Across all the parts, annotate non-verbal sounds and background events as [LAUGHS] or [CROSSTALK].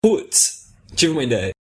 Putz, tive uma ideia.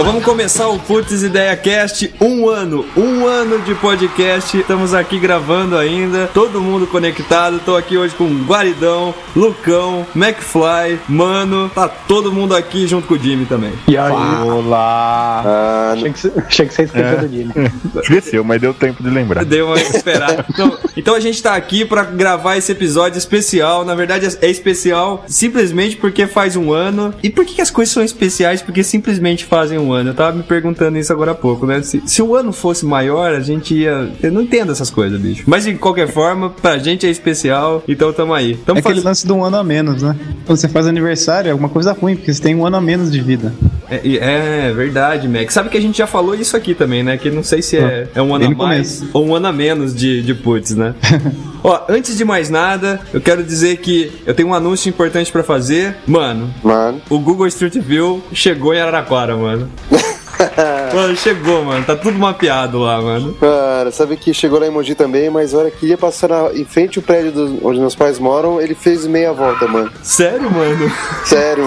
Então vamos começar o Putz Ideia Cast, um ano, um ano de podcast. Estamos aqui gravando ainda, todo mundo conectado. Estou aqui hoje com Guaridão, Lucão, McFly, Mano. Tá todo mundo aqui junto com o Jimmy também. E aí? Olá! Ah, achei, que, achei que você esqueceu é. do Jimmy. [LAUGHS] Esqueceu, mas deu tempo de lembrar. Deu uma esperada. [LAUGHS] Então, então a gente tá aqui para gravar esse episódio especial. Na verdade, é especial simplesmente porque faz um ano. E por que, que as coisas são especiais? Porque simplesmente fazem um ano. Eu tava me perguntando isso agora há pouco, né? Se, se o ano fosse maior, a gente ia. Eu não entendo essas coisas, bicho. Mas de qualquer [LAUGHS] forma, pra gente é especial, então tamo aí. Tamo é aquele lance de um ano a menos, né? Quando você faz aniversário, é alguma coisa ruim, porque você tem um ano a menos de vida. É, é verdade, Mac. Sabe que a gente já falou isso aqui também, né? Que não sei se é, é um ano a mais começo. ou um ano a menos de, de putz, né? [LAUGHS] Ó, antes de mais nada, eu quero dizer que eu tenho um anúncio importante para fazer. Mano, mano, o Google Street View chegou em Araraquara, mano. [LAUGHS] [LAUGHS] mano, chegou, mano. Tá tudo mapeado lá, mano. Cara, sabe que chegou lá em Mogi também, mas a hora que ia passar na, em frente ao prédio do, onde meus pais moram, ele fez meia volta, mano. Sério, mano? Sério.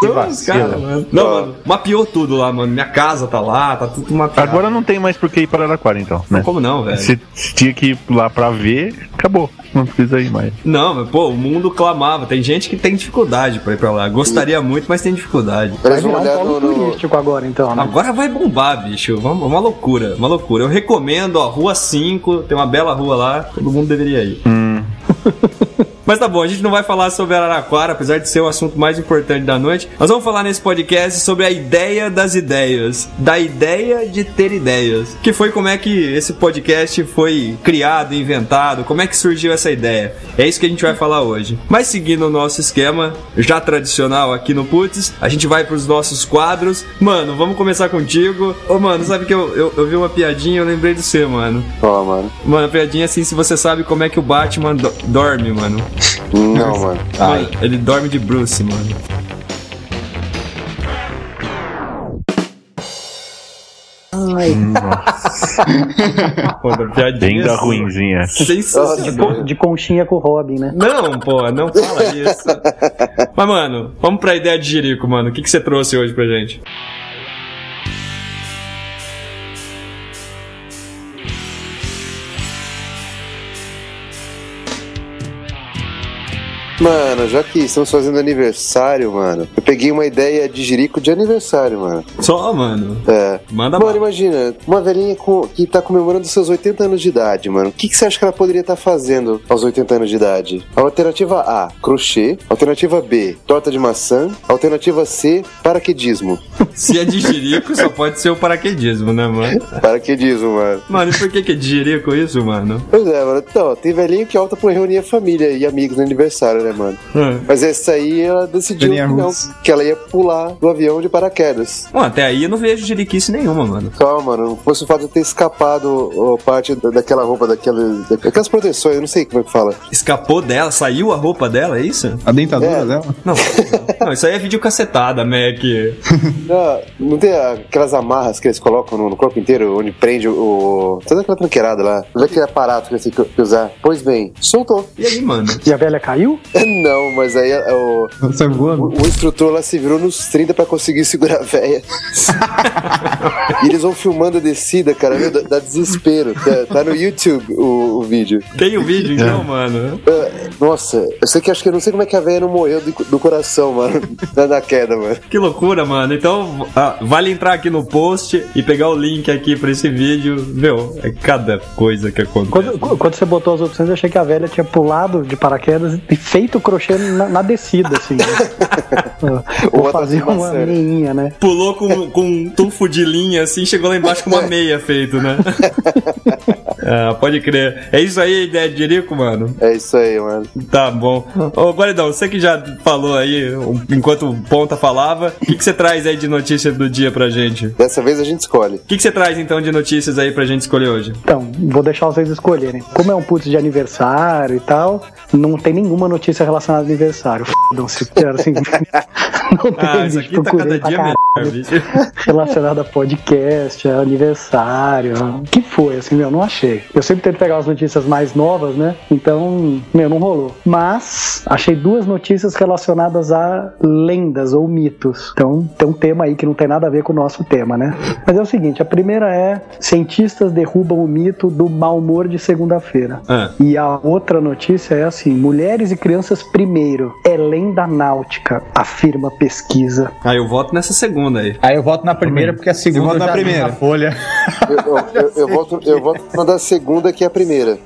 Que [LAUGHS] cara, mano. Não, mano, mapeou tudo lá, mano. Minha casa tá lá, tá tudo mapeado. Agora não tem mais por que ir para Araraquara, então, né? Como não, velho? Se tinha que ir lá pra ver, acabou. Não precisa ir mais. Não, mas pô, o mundo clamava. Tem gente que tem dificuldade pra ir pra lá. Gostaria muito, mas tem dificuldade. Vai virar um polo no... turístico agora, então, né? Agora vai bombar, bicho. Uma loucura, uma loucura. Eu recomendo, ó, Rua 5, tem uma bela rua lá, todo mundo deveria ir. Hum. [LAUGHS] Mas tá bom, a gente não vai falar sobre Araraquara, apesar de ser o assunto mais importante da noite. Nós vamos falar nesse podcast sobre a ideia das ideias, da ideia de ter ideias, que foi como é que esse podcast foi criado, inventado, como é que surgiu essa ideia. É isso que a gente vai falar hoje. Mas seguindo o nosso esquema já tradicional aqui no Putz, a gente vai pros nossos quadros. Mano, vamos começar contigo. Ô, mano, sabe que eu, eu, eu vi uma piadinha, eu lembrei de você, mano. Ó, oh, mano. Mano, a piadinha assim, se você sabe como é que o Batman do dorme, mano. Não, mano. Ai. Ele dorme de Bruce, mano. Ai. Nossa. [LAUGHS] pô, Bem da ruinzinha. De, de, conchinha com o Robin, né? Não, pô, não fala isso. [LAUGHS] Mas, mano, vamos pra ideia de Jerico, mano. O que, que você trouxe hoje pra gente? Mano, já que estamos fazendo aniversário, mano, eu peguei uma ideia de jirico de aniversário, mano. Só, mano? É. Manda Mano, imagina, uma velhinha com, que tá comemorando seus 80 anos de idade, mano. O que, que você acha que ela poderia estar tá fazendo aos 80 anos de idade? Alternativa A, crochê. Alternativa B, torta de maçã. Alternativa C, paraquedismo. [LAUGHS] Se é de jirico, só pode ser o paraquedismo, né, mano? Paraquedismo, mano. Mano, e por que, que é de jirico isso, mano? Pois é, mano. Então, tem velhinho que opta por reunir a família e amigos no aniversário, né? Né, mano? Hum. Mas essa aí ela decidiu que, não, que ela ia pular do avião de paraquedas. Bom, até aí eu não vejo jiriquice nenhuma, mano. Calma, mano. Não fosse o fato de ter escapado ó, parte daquela roupa, daquela, daquelas proteções, eu não sei como é que fala. Escapou dela? Saiu a roupa dela, é isso? A dentadura é. dela? Não, não, isso aí é videocassetada, Mac. [LAUGHS] não, não tem aquelas amarras que eles colocam no, no corpo inteiro, onde prende o. toda aquela tranqueirada lá. Não é aquele aparato que você tem que usar. Pois bem, soltou. E aí, mano? E a velha caiu? [LAUGHS] [LAUGHS] Não, mas aí é o, o, o, instrutor lá se virou nos 30 pra conseguir segurar a véia. e eles vão filmando a descida, cara, meu, dá, dá desespero. Tá, tá, no YouTube o, o vídeo. Tem o um vídeo então, é. mano? Uh, nossa, eu sei que acho que eu não sei como é que a véia não morreu do, do coração, mano, na, queda, mano. Que loucura, mano. Então, ah, vale entrar aqui no post e pegar o link aqui pra esse vídeo. Meu, é cada coisa que acontece. Quando, quando você botou as opções, eu achei que a velha tinha pulado de paraquedas e feito feito crochê na, na descida, assim. Né? [LAUGHS] Vou fazer uma meinha, né? Pulou com, com um tufo de linha, assim, chegou lá embaixo com uma [LAUGHS] meia feito, né? [LAUGHS] ah, pode crer. É isso aí a ideia de Jerico, mano? É isso aí, mano. Tá bom. Ô, Guaridão, você que já falou aí, enquanto o Ponta falava, o que, que você traz aí de notícias do dia pra gente? Dessa vez a gente escolhe. O que, que você traz então de notícias aí pra gente escolher hoje? Então, vou deixar vocês escolherem. Como é um putz de aniversário e tal, não tem nenhuma notícia relacionada ao aniversário. fodam-se. Quero assim. não [LAUGHS] tem Ah, [LAUGHS] aqui tá procurei cada pra dia caralho melhor, [LAUGHS] relacionado a podcast, a aniversário. O que foi, assim, meu, não achei. Eu sempre tento pegar as notícias mais novas, né? Então, meu, não rolou. Mas achei duas notícias relacionadas a lendas ou mitos. Então, tem um tema aí que não tem nada a ver com o nosso tema, né? Mas é o seguinte, a primeira é cientistas derrubam o mito do mau humor de segunda-feira. Ah, E a outra notícia é assim: mulheres e crianças primeiro. É lenda náutica, afirma pesquisa. ah, eu voto nessa segunda aí. Aí eu voto na primeira, porque a segunda voto na primeira. na folha. Eu, eu, eu, eu volto, eu volto na da segunda, que é a primeira.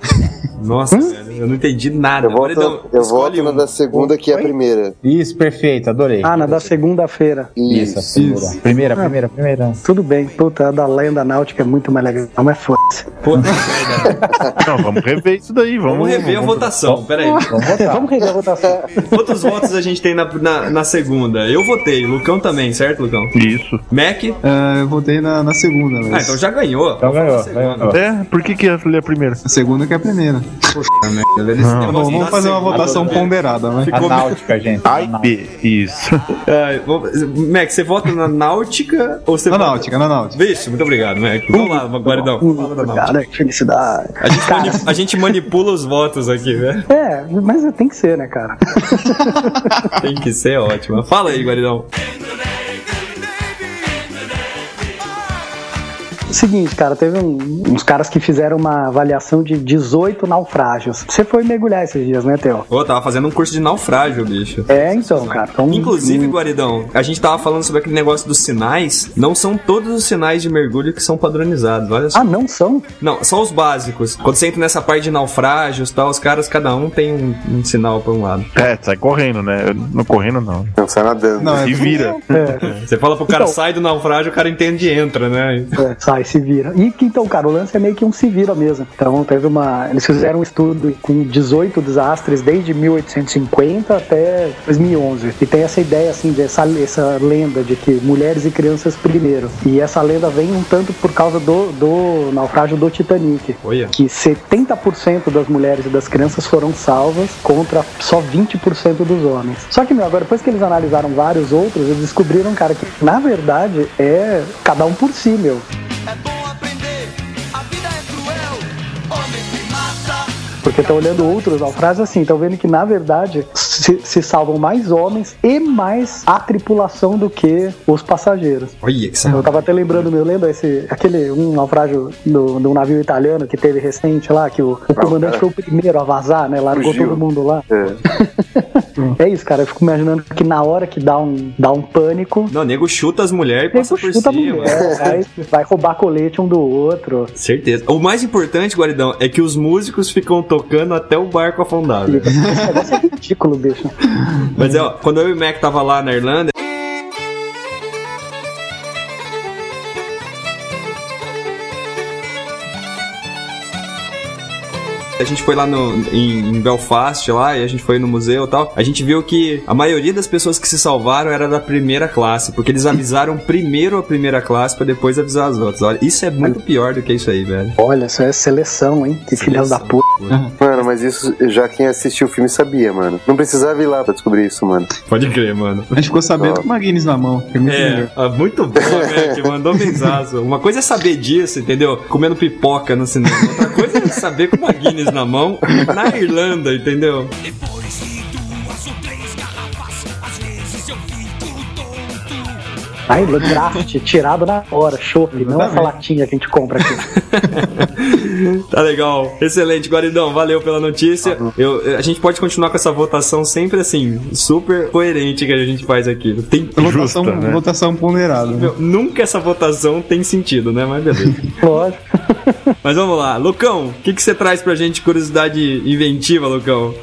Nossa, velho, eu não entendi nada. Eu volto, eu volto na um. da segunda, que é a primeira. Isso, perfeito, adorei. Ah, na da segunda-feira. Isso, Isso. primeira. Primeira, primeira, primeira. Tudo bem, puta, a da lenda náutica é muito mais legal, mas foda-se. Puta [LAUGHS] merda. Não, vamos rever isso daí. Vamos, Vamos rever a votação, peraí. Vamos votar. Vamos rever a votação. Quantos votos a gente tem na, na, na segunda? Eu votei, Lucão também, certo, Lucão? Isso. Mac? Ah, eu votei na, na segunda, mas. Ah, então já ganhou. Então ganhou, ganhou. É, por que que é a primeira? A segunda que é a primeira. Beleza, esse Não. Bom, vamos fazer uma votação velho. ponderada, né? A Ficou- náutica, gente. A A náutica. B. Isso. [LAUGHS] Ah, vamos- Mac, você vota na náutica ou você Na vota- náutica, na náutica. Vixe, muito obrigado, Mac. Vamos lá, Guaridão. Cara, que felicidade. A gente, mani- a gente manipula os votos aqui, né? É, mas tem que ser, né, cara? [LAUGHS] Tem que ser ótimo. Fala aí, Guaridão. Seguinte, cara, teve um- uns caras que fizeram uma avaliação de 18 naufrágios. Você foi mergulhar esses dias, né, Theo? Pô, tava fazendo um curso de naufrágio, bicho. É, então, cara. Então, Inclusive, hum, Guaridão, a gente tava falando sobre aquele negócio dos sinais. Não são todos os sinais de mergulho que são padronizados, olha só. Ah, não são? Não, são os básicos. Quando você entra nessa parte de naufrágios e tal, os caras, cada um tem um, um sinal pra um lado. É, sai correndo, né? Eu- Não correndo, não. Não sai nadando. Não, é Se vira. É, Você fala pro cara, Então- sai do naufrágio, o cara entende e entra, né? é, sai, se vira. E que então, cara, o lance é meio que um se vira mesmo. Então, teve uma. Eles fizeram um estudo com 18 desastres desde 1850 até 2011. E tem essa ideia, assim, dessa essa lenda de que mulheres e crianças primeiro. E essa lenda vem um tanto por causa do, do naufrágio do Titanic. Olha. que 70% das mulheres e das crianças foram salvas contra só 20% dos homens. Só que, meu, agora depois que eles analisaram vários outros, eles descobriram, cara, que na verdade é cada um por si, meu. Porque estão olhando outros naufrágios assim, estão vendo que na verdade se, se salvam mais homens e mais a tripulação do que os passageiros. Olha que Eu saco. tava até lembrando, meu, lembra esse, aquele um naufrágio do, do navio italiano que teve recente lá, que o, o comandante foi o primeiro a vazar, né? Largou Fugiu. todo mundo lá. É. [LAUGHS] É isso, cara. Eu fico imaginando que na hora que dá um, dá um pânico, Não, nego chuta as mulheres e passa por chuta a cima. mulher, vai, roubar colete um do outro. Certeza. O mais importante, Guaridão, é que os músicos ficam tocando até o barco afundar. velho. Esse negócio é ridículo, bicho. Mas é, ó, quando eu e o Mac tava lá na Irlanda, A gente foi lá no, em, em Belfast lá e a gente foi no museu e tal. A gente viu que a maioria das pessoas que se salvaram era da primeira classe, porque eles avisaram primeiro a primeira classe pra depois avisar as outras. Olha, isso é muito pior do que isso aí, velho. Olha, isso é seleção, hein? Que filhas da puta. Mano, mas isso já quem assistiu o filme sabia, mano. Não precisava ir lá pra descobrir isso, mano. Pode crer, mano. A gente ficou sabendo com uma Guinness na mão. É muito É, ah, muito bom, né? [LAUGHS] Que mandou mensaço. Uma coisa é saber disso, entendeu? Comendo pipoca no cinema. Outra coisa é saber com uma Guinness na mão na Irlanda, entendeu? Depois Aí, draft, tirado na hora, chopp, não essa latinha que a gente compra aqui. [LAUGHS] Tá legal. Excelente, Guaridão. Valeu pela notícia. Eu, a gente pode continuar com essa votação sempre assim, super coerente que a gente faz aqui. Tem, Votação, Justa, né? votação ponderada. né? meu, nunca essa votação tem sentido, né? Mas beleza. [LAUGHS] Lógico. Mas vamos lá. Lucão, o que, que você traz pra gente de curiosidade inventiva, Lucão?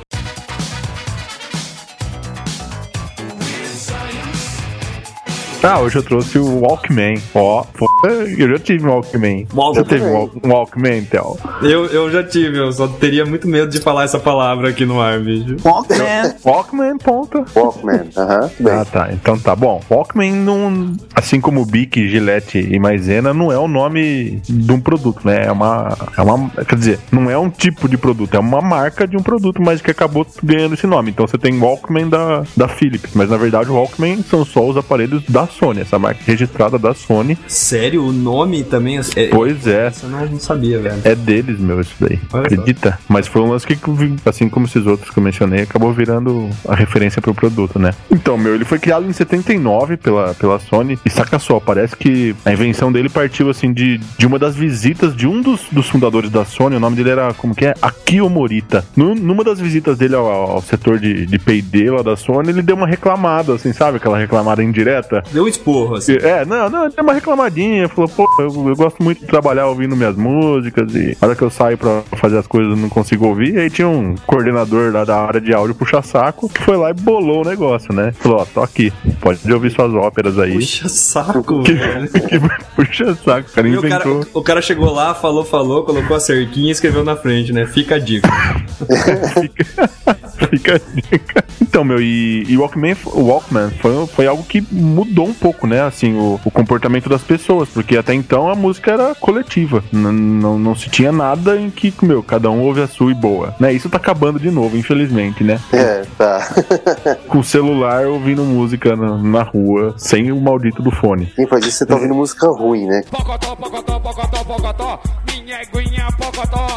Ah, hoje eu trouxe o Walkman. Ó, pô, [LAUGHS] eu já tive um Walkman. Walkman. Já teve um Walk- Walkman, Theo? Eu, eu já tive, eu só teria muito medo de falar essa palavra aqui no ar, bicho. Walkman. Walkman, ponta. Walkman, aham. Bem, Ah, tá. Então tá bom. Walkman, não, assim como Bic, Gillette e Maisena, não é o nome de um produto, né? É uma, é uma. Quer dizer, não é um tipo de produto, é uma marca de um produto, mas que acabou ganhando esse nome. Então você tem Walkman da, da Philips, mas na verdade o Walkman são só os aparelhos da Sony, essa marca registrada da Sony. Sério, o nome também. É, Pois é. Essa eu não, não sabia, velho. É deles, meu, isso daí. Olha só. Acredita? Mas foi um lance que, assim como esses outros que eu mencionei, acabou virando a referência pro produto, né? Então, meu, ele foi criado em 79 pela, pela Sony. E saca só, parece que a invenção dele partiu, assim, de, de uma das visitas de um dos, dos fundadores da Sony. O nome dele era, como que é? Akio Morita. Nu- numa das visitas dele ao, ao setor de, de P&D lá da Sony, ele deu uma reclamada, assim, sabe? Aquela reclamada indireta. Deu um esporro, assim. É, não, não, deu uma reclamadinha, falou, pô, eu, eu gosto muito de trabalhar ouvindo minhas músicas e a hora que eu saio pra fazer as coisas eu não consigo ouvir. E aí tinha um coordenador lá da área de áudio puxa-saco que foi lá e bolou o negócio, né? Falou, ó, tô aqui, pode ouvir suas óperas aí. Puxa saco, Que, velho. [LAUGHS] que puxa-saco, o cara E o cara, inventou. o cara chegou lá, falou, falou, colocou a cerquinha e escreveu na frente, né? Fica a dica. [LAUGHS] Fica a dica. Então, meu, e, e o Walkman, o Walkman foi, foi algo que mudou um pouco, né? Assim, o, o comportamento das pessoas, porque até então a música era coletiva. N- Não, não se tinha nada em que, meu, cada um ouve a sua e boa. Né? Isso tá acabando de novo, infelizmente, né? É, tá. [LAUGHS] Com o celular ouvindo música na, na rua, sem o maldito do fone. Quem faz isso, você tá ouvindo música ruim, né? Pocotó, pocotó, pocotó, pocotó. Minha aguinha, pocotó.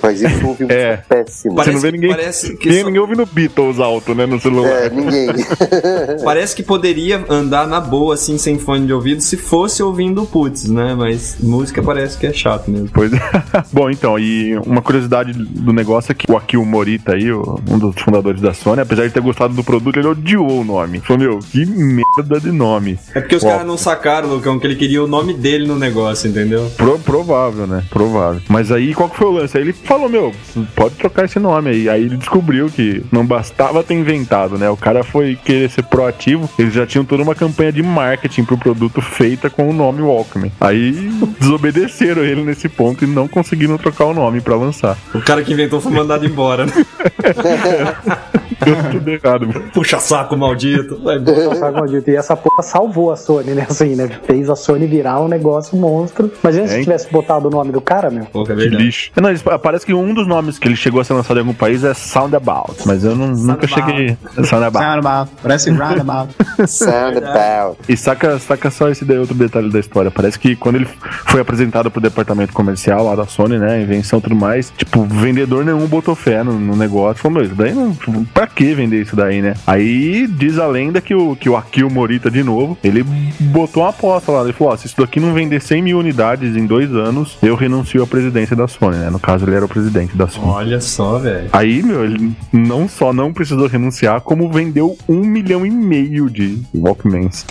Faz isso ouve música É. péssima. Você Parece não vê ninguém, parece que ninguém, só- ninguém ouvindo Beatles alto, né, no celular. É, ninguém. [LAUGHS] Parece que poderia andar na boa, assim, sem fone de ouvido, se fosse ouvindo putz, né? Mas música parece que é chato mesmo. Pois é. [LAUGHS] Bom, então, e uma curiosidade do negócio é que o Akio Morita aí, um dos fundadores da Sony, apesar de ter gostado do produto, ele odiou o nome. Falou, meu, que merda de nome. É porque os caras não sacaram, Lucão, que ele queria o nome dele no negócio, entendeu? Pro- provável, né? Provável. Mas aí, qual que foi o lance? Aí ele falou, meu, pode trocar esse nome aí. Aí ele descobriu que não bastava ter inventado, né? O cara foi querer ser proativo, eles já tinham toda uma campanha de marketing pro produto feita com o nome Walkman. Aí [LAUGHS] desobedeceram ele nesse ponto e não conseguiram trocar o nome pra lançar. O cara que inventou foi mandado embora, né? [LAUGHS] Deu tudo errado. Puxa saco maldito. Embora. Sabe, maldito? E essa porra salvou a Sony, né? Assim, né? Fez a Sony virar um negócio monstro. Imagina se É, hein? tivesse botado o nome do cara, meu. Pô, é Que lixo. Não, eles- parece que um dos nomes que ele chegou a ser lançado em algum país é Soundabout, mas eu não, nunca cheguei. Soundabout. Roundabout. Parece roundabout. [LAUGHS] Soundabout. E saca, saca só esse daí outro detalhe da história. Parece que quando ele foi apresentado pro departamento comercial lá da Sony, né? Invenção e tudo mais, tipo, vendedor nenhum botou fé no, no negócio. Falou, meu, isso daí não. Pra que vender isso daí, né? Aí diz a lenda que o, que o Akio Morita, de novo, ele botou uma aposta lá. Ele falou: ó, se isso daqui não vender 100 mil unidades em dois anos, eu renuncio à presidência da Sony, né? No caso, ele era o presidente da Sony. Olha só, velho. Aí, meu, ele não só não precisou renunciar, como vendeu um milhão e meio de Walkmans.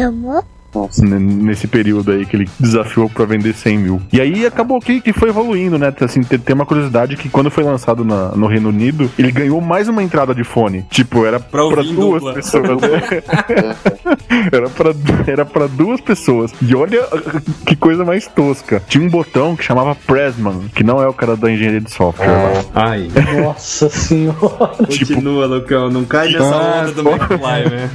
N- Nesse período aí que ele desafiou pra vender 100 mil. E aí acabou que, que foi evoluindo, né? Assim, tem, tem uma curiosidade que quando foi lançado na- no Reino Unido, ele ganhou mais uma entrada de fone. Tipo, era Pra pra, duas dupla. pessoas. né? [LAUGHS] era, pra, era pra duas pessoas. E olha que coisa mais tosca. Tinha um botão que chamava Pressman, que não é o cara da engenharia de software. lá. Ai. Nossa senhora. [LAUGHS] Tipo, Continua, Lucão. Não cai nessa Ah, onda do [LAUGHS] McFly, né?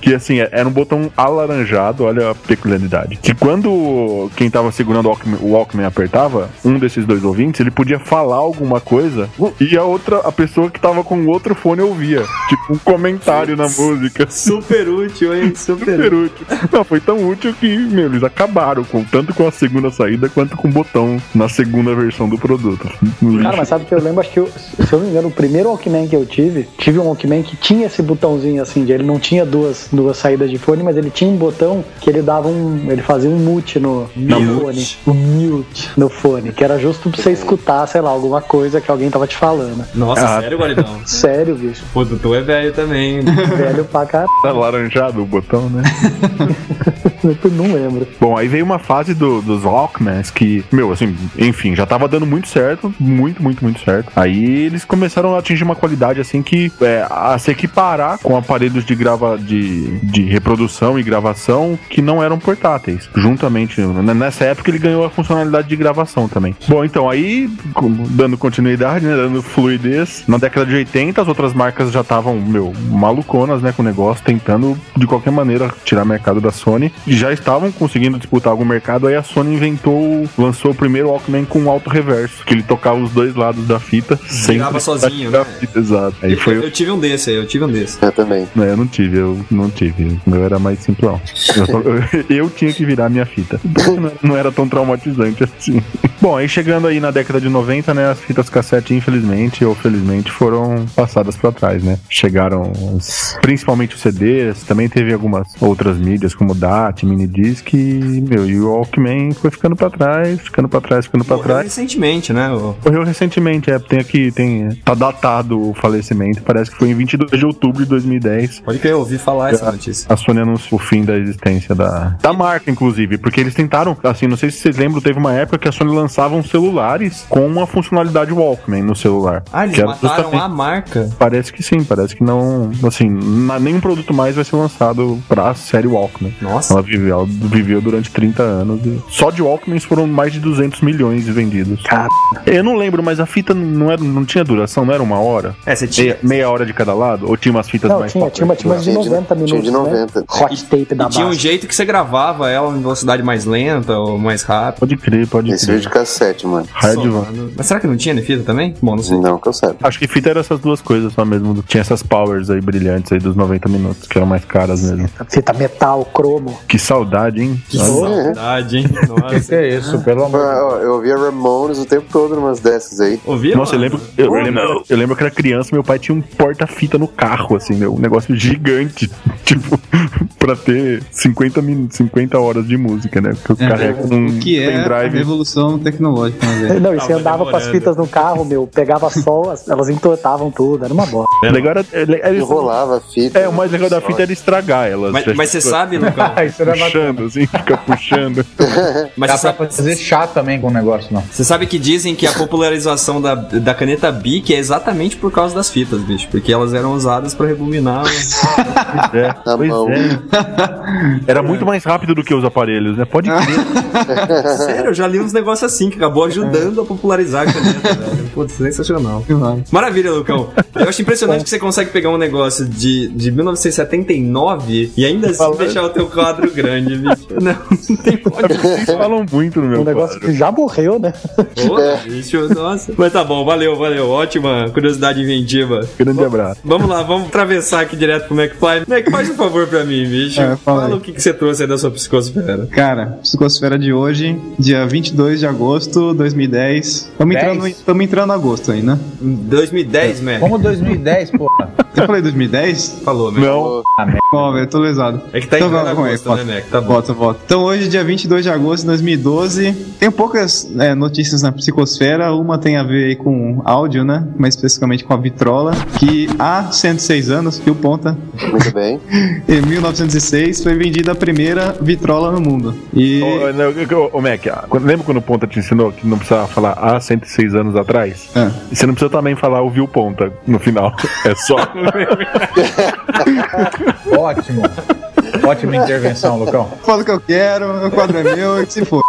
Que assim, era um botão alaranjado, olha a peculiaridade. Que quando quem tava segurando o Walkman, o Walkman apertava, um desses dois ouvintes, ele podia falar alguma coisa e a outra, a pessoa que tava com o outro fone ouvia. Tipo, um comentário na música. Super útil, hein? [LAUGHS] Super Super útil. Não, foi tão útil que, meu, eles acabaram com tanto com a segunda saída quanto com o botão na segunda versão do produto. Cara, mas sabe que eu lembro, acho que, eu- se eu não me engano, o primeiro Walkman que eu tive, tive um Walkman que tinha esse botãozinho assim, de ele não tinha duas, duas saídas de fone, mas ele tinha um botão que ele dava um. ele fazia um mute no, no Mute. fone. Um mute no fone, que era justo pra você escutar, sei lá, alguma coisa que alguém tava te falando. Nossa, Ah. sério, Guaridão? [LAUGHS] Sério, bicho. Pô, tu é velho também. [LAUGHS] Velho pra caralho. Tá laranjado o botão, né? [LAUGHS] Eu não lembro. Bom, aí veio uma fase do, dos Walkmans que, meu, assim, enfim, já tava dando muito certo, muito, muito, muito certo. Aí eles começaram a atingir uma qualidade, assim, que é, a se equiparar com aparelhos de, grava, de, de reprodução e gravação que não eram portáteis. Juntamente, né, nessa época ele ganhou a funcionalidade de gravação também. Bom, então, aí, dando continuidade, né, dando fluidez, na década de 80 as outras marcas já estavam, meu, maluconas, né, com o negócio, tentando de qualquer maneira tirar mercado da Sony e já estavam conseguindo disputar algum mercado. Aí a Sony inventou, lançou o primeiro Walkman com um alto reverso, que ele tocava os dois lados da fita sem Girava precisar sozinho, né? fita, exato. Aí Eu, foi. eu tive um desse aí, eu tive um desse. Eu também. Não, eu não tive, eu não tive. O meu era mais simplão. Eu, só- eu- eu tinha que virar minha fita. Não [LAUGHS] era- Não era tão traumatizante assim. Bom, aí chegando aí na década de 90, né, as fitas cassete, infelizmente ou felizmente, foram passadas pra trás, né? Chegaram os- principalmente os CDs, também teve algumas outras mídias como DAT, minidisc e, meu, e o Walkman foi ficando pra trás, ficando pra trás, ficando pra Morreu trás. recentemente, né? Morreu recentemente, é, tem aqui, tem, tá datado o falecimento, parece que foi em 22 de outubro de 2010. Pode crer, eu ouvi falar essa notícia. A Sony anunciou o fim da existência da, da marca, inclusive, porque eles tentaram, assim, não sei se vocês lembram, teve uma época que a Sony lançava celulares com uma funcionalidade Walkman no celular. Ah, eles mataram justamente- a marca. Parece que sim, parece que não, assim, na- nenhum produto mais vai ser lançado pra série Walkman. Nossa. Ela viveu, ela viveu durante 30 anos. e só de Walkmans foram mais de 200 milhões vendidos. Cara. Eu não lembro, mas a fita não, era, não tinha duração, não era uma hora? É, você tinha. Meia, meia hora de cada lado? Ou tinha umas fitas Não, mais tinha, tinha, tinha umas de Tinha de- 90 tinha minutos. de 90. Né? Hot tape da E tinha um jeito que você gravava ela em velocidade mais lenta ou mais rápida. Pode crer, pode crer. de cassete, mano. Somando. Mas será que não tinha na fita também? Bom, não sei. Não, que eu saiba. Acho que fita era essas duas coisas só mesmo. Tinha essas powers aí brilhantes aí dos 90 minutos, que eram mais caras mesmo. Fita metal, cromo. Que saudade, hein? Que saudade, hein? [LAUGHS] Que Nossa. que é isso, pelo amor de Ah, ó, Eu ouvia Ramones o tempo todo numas dessas aí. Ouvia? Nossa, eu lembro, eu, eu lembro, eu lembro que era criança, meu pai tinha um porta-fita no carro, assim, meu, um negócio gigante, [LAUGHS] tipo, pra ter 50, min, 50 horas de música, né? Porque o É, carrega um o que é a pendrive. revolução tecnológica, né? Não, e você andava com as demorando. fitas no carro, meu, pegava sol, as- elas entortavam tudo, era uma bosta. O legal era, era- era- Enrolava a fita. é, o mais legal da fita era estragar elas. Mas, mas você sabe, Lucão? [LAUGHS] Isso era. Puxando, assim, fica puxando. [LAUGHS] Mas Dá você pra sabe, fazer chá também com o negócio, não. você sabe que dizem que a popularização da, da caneta Bic é exatamente por causa das fitas, bicho. Porque elas eram usadas pra rebobinar. [LAUGHS] É, Na pois mão. é. Era muito mais rápido do que os aparelhos, né? Pode crer. [LAUGHS] Sério, eu já li uns negócios assim que acabou ajudando a popularizar a caneta, velho. Putz, sensacional. Maravilha, Lucão. Eu acho impressionante que você consegue pegar um negócio de, de 1979 e ainda assim Falando. deixar o teu quadro grande, bicho. [LAUGHS] Não, não tem pode. Vocês falam muito no meu Um negócio quadro. que já morreu, né? Porra, bicho, nossa. Mas tá bom, valeu, valeu. Ótima curiosidade inventiva. Grande abraço. Vamos lá, vamos atravessar aqui direto pro McFly. Mac, faz um favor pra mim, bicho. É, fala Fala aí. o que, que você trouxe aí da sua psicosfera. Cara, Psicosfera de hoje, dia 22 de agosto de 2010. Estamos Dez? entrando, tamo entrando em agosto aí, né? Em 2010, Mac. Como 2010, porra. Eu falei 2010? Falou, Mac. Não, Ó, velho, tô lesado. É que tá Então, entrando aí, agosto, volta. né, Mac? Tá bom. Volta, volta. Então hoje, dia 22 de agosto de 2012, tem poucas é, notícias na psicosfera. Uma tem a ver aí com áudio, né? Mais especificamente com a vitrola, que há 106 anos, fio ponta, Muito bem. [LAUGHS] em 1906, foi vendida a primeira vitrola no mundo. E... Ô, ô, ô, Mac, ah, quando- lembra quando o Ponta te ensinou que não precisava falar há 106 anos atrás? Ah. E você não precisa também falar ouviu Ponta no final. [LAUGHS] É só. [LAUGHS] Ótimo. Ótima intervenção, Lucão. Falo o que eu quero, o quadro é meu e que se for.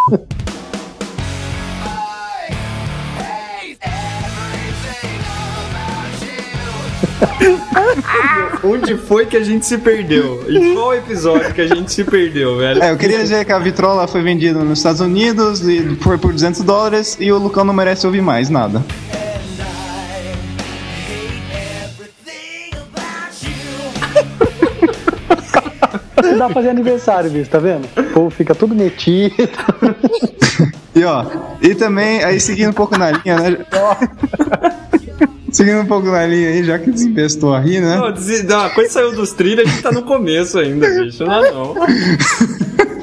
[LAUGHS] Onde foi que a gente se perdeu? Em qual episódio que a gente se perdeu, velho? É, eu queria dizer que a vitrola foi vendida nos Estados Unidos e foi por 200 dólares e o Lucão não merece ouvir mais nada. Não dá pra fazer aniversário, bicho, tá vendo? O povo fica tudo metido. [LAUGHS] E ó, e também, aí seguindo um pouco na linha, né? [LAUGHS] Seguindo um pouco na linha aí, já que desempestou a rir, né? Não, a coisa saiu dos trilhos, a gente tá no começo ainda, bicho. Não, não.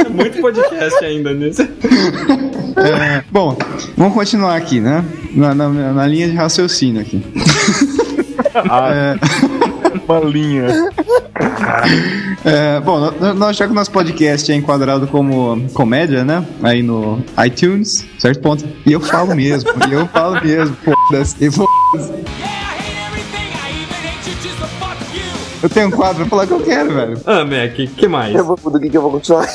É muito podcast ainda nisso. É, bom, vamos continuar aqui, né? Na, na- na linha de raciocínio aqui. Uma linha. É, bom, nós já que o nosso podcast é enquadrado como comédia, né? Aí no iTunes, certo ponto. E eu falo mesmo, e eu falo mesmo, foda-se. e Eu tenho um quadro pra falar o que eu quero, velho. Ah, Mac, que mais? Eu vou, do que, que eu vou continuar?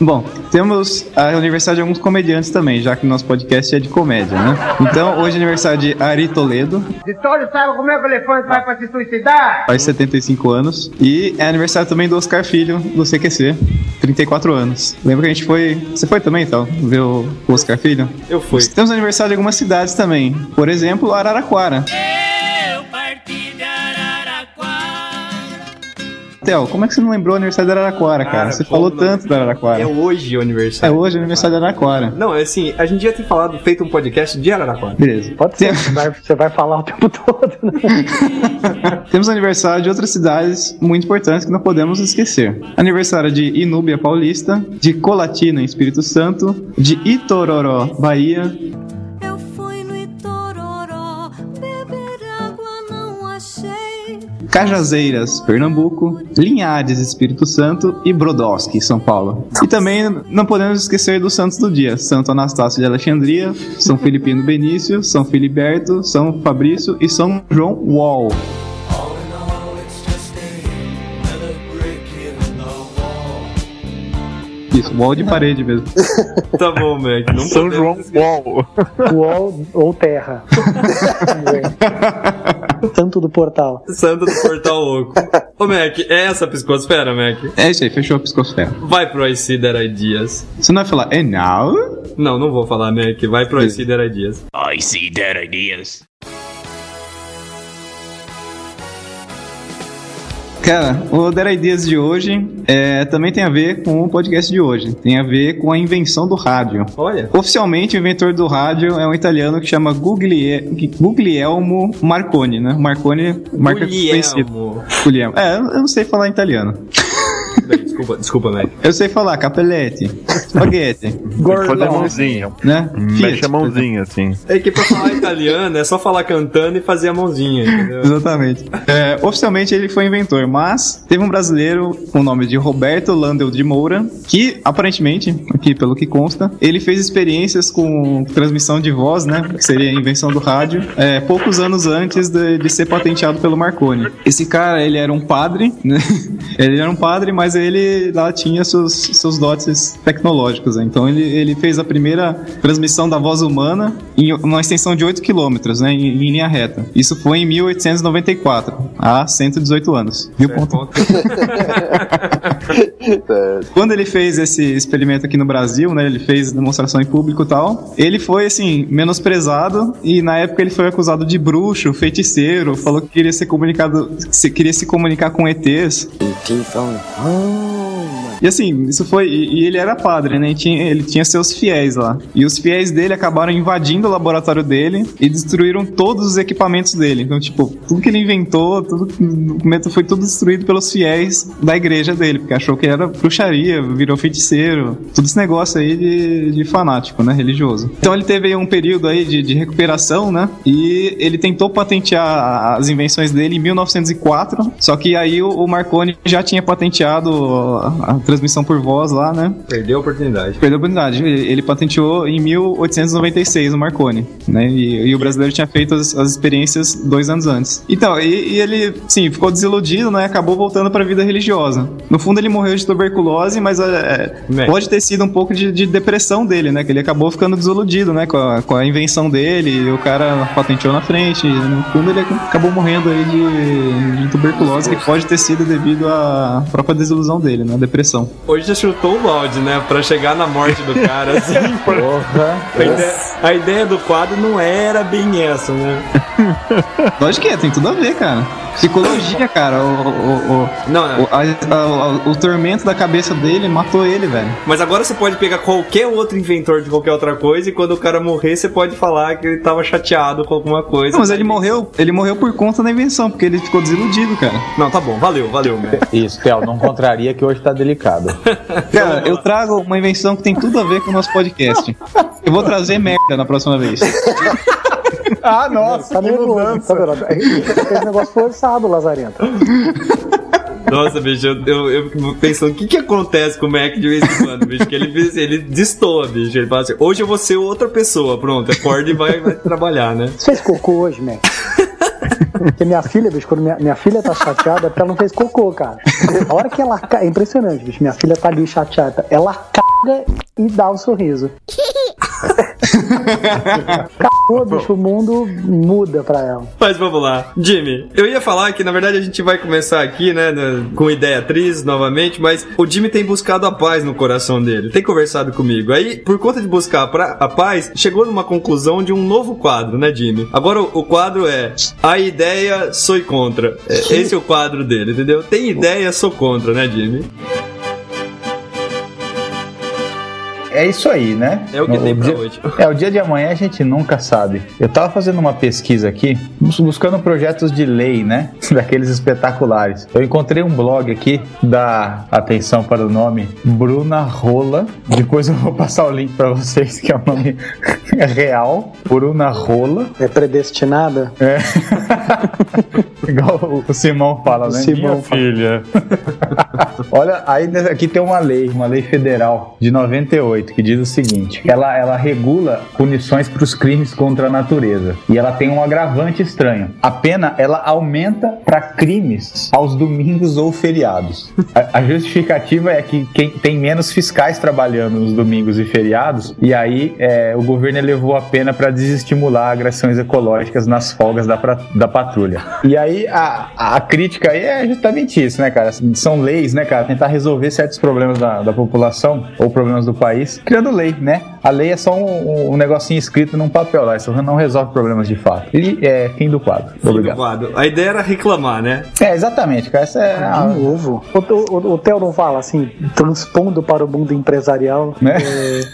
Bom, temos a aniversário de alguns comediantes também, já que o nosso podcast é de comédia, né? Então, hoje é aniversário de Ari Toledo, Vitório, sabe como é que o elefante vai pra se suicidar? faz 75 anos. E é aniversário também do Oscar Filho, do CQC, 34 anos. Lembra que a gente foi. Você foi também, então? Ver o o Oscar Filho? Eu fui. Temos aniversário de algumas cidades também. Por exemplo, Araraquara. Eu parti Theo, como é que você não lembrou o aniversário de Araraquara, cara? Cara, você pô, falou não- tanto da É Araraquara. hoje o É aniversário. hoje o aniversário de Araraquara. Não, é assim, a gente já tem falado, feito um podcast de Araraquara. Beleza. Pode ser, você vai, você vai falar o tempo [LAUGHS] todo, né? [LAUGHS] Temos aniversário de outras cidades muito importantes que não podemos esquecer. Aniversário de Inúbia Paulista, de Colatina, em Espírito Santo, de Itororó, Bahia, Cajazeiras, Pernambuco, Linhares, Espírito Santo e Brodowski, São Paulo. E também não podemos esquecer dos santos do dia: Santo Anastácio de Alexandria, São Filipino Benício, São Filiberto, São Fabrício e São João Wall. Isso, wall de parede mesmo. [LAUGHS] Tá bom, Mac. Não São João. Wall. Wall ou terra. [LAUGHS] Santo do portal. Santo do Portal Louco. Ô, Mac, é essa a piscosfera, Mac? É isso aí, fechou a piscosfera. Vai pro I See That Ideas. Você não vai falar, é now? Não, não vou falar, Mac. Vai pro I See That Ideas. I see dead ideas. Cara, o Dera Ideas de hoje é, também tem a ver com o podcast de hoje. Tem a ver com a invenção do rádio. Olha. Oficialmente, o inventor do rádio é um italiano que chama Guglie- Guglielmo Marconi, né? Marconi, marca conhecida. Guglielmo. Guglielmo. É, eu não sei falar italiano. Desculpa, desculpa, Mac. Eu sei falar capelete, spaghetti, [LAUGHS] Fazer a mãozinha. né? Mexe a mãozinha, assim. É que pra falar italiano é só falar cantando e fazer a mãozinha, entendeu? Exatamente. É, oficialmente ele foi inventor, mas teve um brasileiro com o nome de Roberto Landel de Moura, que aparentemente, aqui pelo que consta, ele fez experiências com transmissão de voz, né? Que seria a invenção do rádio, é, poucos anos antes de, de ser patenteado pelo Marconi. Esse cara, ele era um padre, né? [LAUGHS] Ele era um padre, mas ele lá tinha seus, seus dotes tecnológicos, né? Então ele, ele fez a primeira transmissão da voz humana em uma extensão de 8 quilômetros, né? Em, em linha reta. Isso foi em 1894, há 118 anos. Viu ponto? [LAUGHS] Quando ele fez esse experimento aqui no Brasil, né, ele fez demonstração em público e tal, ele foi, assim, menosprezado e na época ele foi acusado de bruxo, feiticeiro, falou que queria ser comunicado, se, queria se comunicar com ETs. E Oh. Assim, isso foi. E, e ele era padre, né? E tinha- ele tinha seus fiéis lá. E os fiéis dele acabaram invadindo o laboratório dele e destruíram todos os equipamentos dele. Então, tipo, tudo que ele inventou, tudo foi tudo destruído pelos fiéis da igreja dele, porque achou que era bruxaria, virou feiticeiro, tudo esse negócio aí de, de fanático, né? Religioso. Então ele teve um período aí de, de recuperação, né? E ele tentou patentear as invenções dele em 1904, só que aí o, o Marconi já tinha patenteado a, a transmissão por voz lá, né? Perdeu a oportunidade. Perdeu a oportunidade. Ele patenteou em 1896 o Marconi, né? E, e o brasileiro tinha feito as, as experiências dois anos antes. Então, e, e ele, sim, ficou desiludido, né? Acabou voltando para a vida religiosa. No fundo, ele morreu de tuberculose, mas é, Né. pode ter sido um pouco de, de depressão dele, né? Que ele acabou ficando desiludido, né? Com a, com a invenção dele, e o cara patenteou na frente. E, no fundo, ele acabou morrendo aí de, de tuberculose, que pode ter sido devido à própria desilusão dele, né? Depressão. Invenção. Hoje já chutou o balde, né? Pra chegar na morte do cara, assim. [LAUGHS] Porra. A ideia, a ideia do quadro não era bem essa, né? [LAUGHS] Lógico que é, tem tudo a ver, cara. Psicologia, cara. O, o, o, Não, não. o, a- a- o tormento da cabeça dele matou ele, velho. Mas agora você pode pegar qualquer outro inventor de qualquer outra coisa e quando o cara morrer, você pode falar que ele tava chateado com alguma coisa. Não, mas ele morreu, ele morreu por conta da invenção, porque ele ficou desiludido, cara. Não, tá bom, valeu, valeu, man. Isso, Theo, não contraria que hoje tá delicado. [LAUGHS] Cara, eu trago uma invenção que tem tudo a ver com o nosso podcast. Eu vou trazer merda na próxima vez. [LAUGHS] ah, nossa, Tá nervoso, tá vendo? Esse negócio forçado, Lazarento. [LAUGHS] Nossa, bicho, eu, eu, eu fico pensando o que que acontece com o Mac de vez em quando, bicho, que ele, ele destoa, bicho. Ele fala assim, hoje eu vou ser outra pessoa, pronto, acorda e vai, vai trabalhar, né? Você fez cocô hoje, Mac? Porque minha filha, bicho, quando minha, minha filha tá chateada, porque ela não fez cocô, cara. A hora que ela. ca- É impressionante, bicho. Minha filha tá ali chateada. Ela caga e dá um sorriso. [LAUGHS] Bicho, o mundo muda pra ela. Mas vamos lá. Jimmy, eu ia falar que na verdade a gente vai começar aqui, né, no- com ideia atriz novamente, mas o Jimmy tem buscado a paz no coração dele, tem conversado comigo. Aí, por conta de buscar a paz, chegou numa conclusão de um novo quadro, né, Jimmy? Agora o, o quadro é A ideia sou contra. É, esse é o quadro dele, entendeu? Tem ideia, sou contra, né, Jimmy? É isso aí, né? É o que tem pra dia, hoje. É, o dia de amanhã a gente nunca sabe. Eu tava fazendo uma pesquisa aqui, bus- buscando projetos de lei, né? [LAUGHS] Daqueles espetaculares. Eu encontrei um blog aqui da, atenção para o nome, Bruna Rola. Depois eu vou passar o link pra vocês, que é o nome [LAUGHS] real. Bruna Rola. É predestinada? É. [LAUGHS] Igual o- o Simão fala, O né? Simão Minha filha. Olha, aí aqui tem uma lei, uma lei federal de 98, que diz o seguinte: ela, ela regula punições para os crimes contra a natureza. E ela tem um agravante estranho. A pena ela aumenta para crimes aos domingos ou feriados. A, a justificativa é que quem tem menos fiscais trabalhando nos domingos e feriados, e aí é, o governo elevou a pena para desestimular agressões ecológicas nas folgas da, pra- da patrulha. E aí a, a crítica aí é justamente isso, né, cara? São leis, né, cara? Tentar resolver certos problemas da, da população ou problemas do país, criando lei, né? A lei é só um, um negocinho escrito num papel lá, isso não resolve problemas de fato. E é fim do quadro. Fim do Obrigado. quadro. A ideia era reclamar, né? É, exatamente, cara. Essa é a, De novo. O, o, o, o Theo não fala assim, transpondo para o mundo empresarial. né?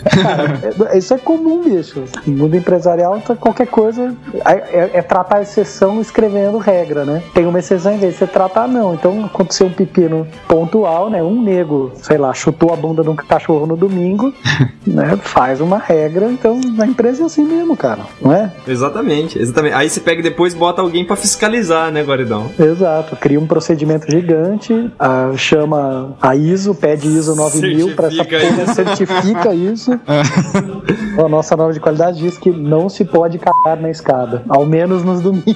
Cara, é- isso é comum, bicho. No mundo empresarial, tá- qualquer coisa é, é- é tratar a exceção escrevendo regra, né? Tem uma exceção em vez de você tratar, não. Então aconteceu um pepino pontual, né? Um nego, sei lá, chutou a bunda de um cachorro no domingo, [LAUGHS] né? Faz uma regra. Então na empresa é assim mesmo, cara, não é? Exatamente, exatamente. Aí você pega e depois bota alguém pra fiscalizar, né, Guaridão? Exato, cria um procedimento gigante, ah, chama a ISO, pede ISO 9000 para essa porra, certifica isso. [LAUGHS] a nossa norma de qualidade diz que não se pode cagar na escada, ao menos nos domingos.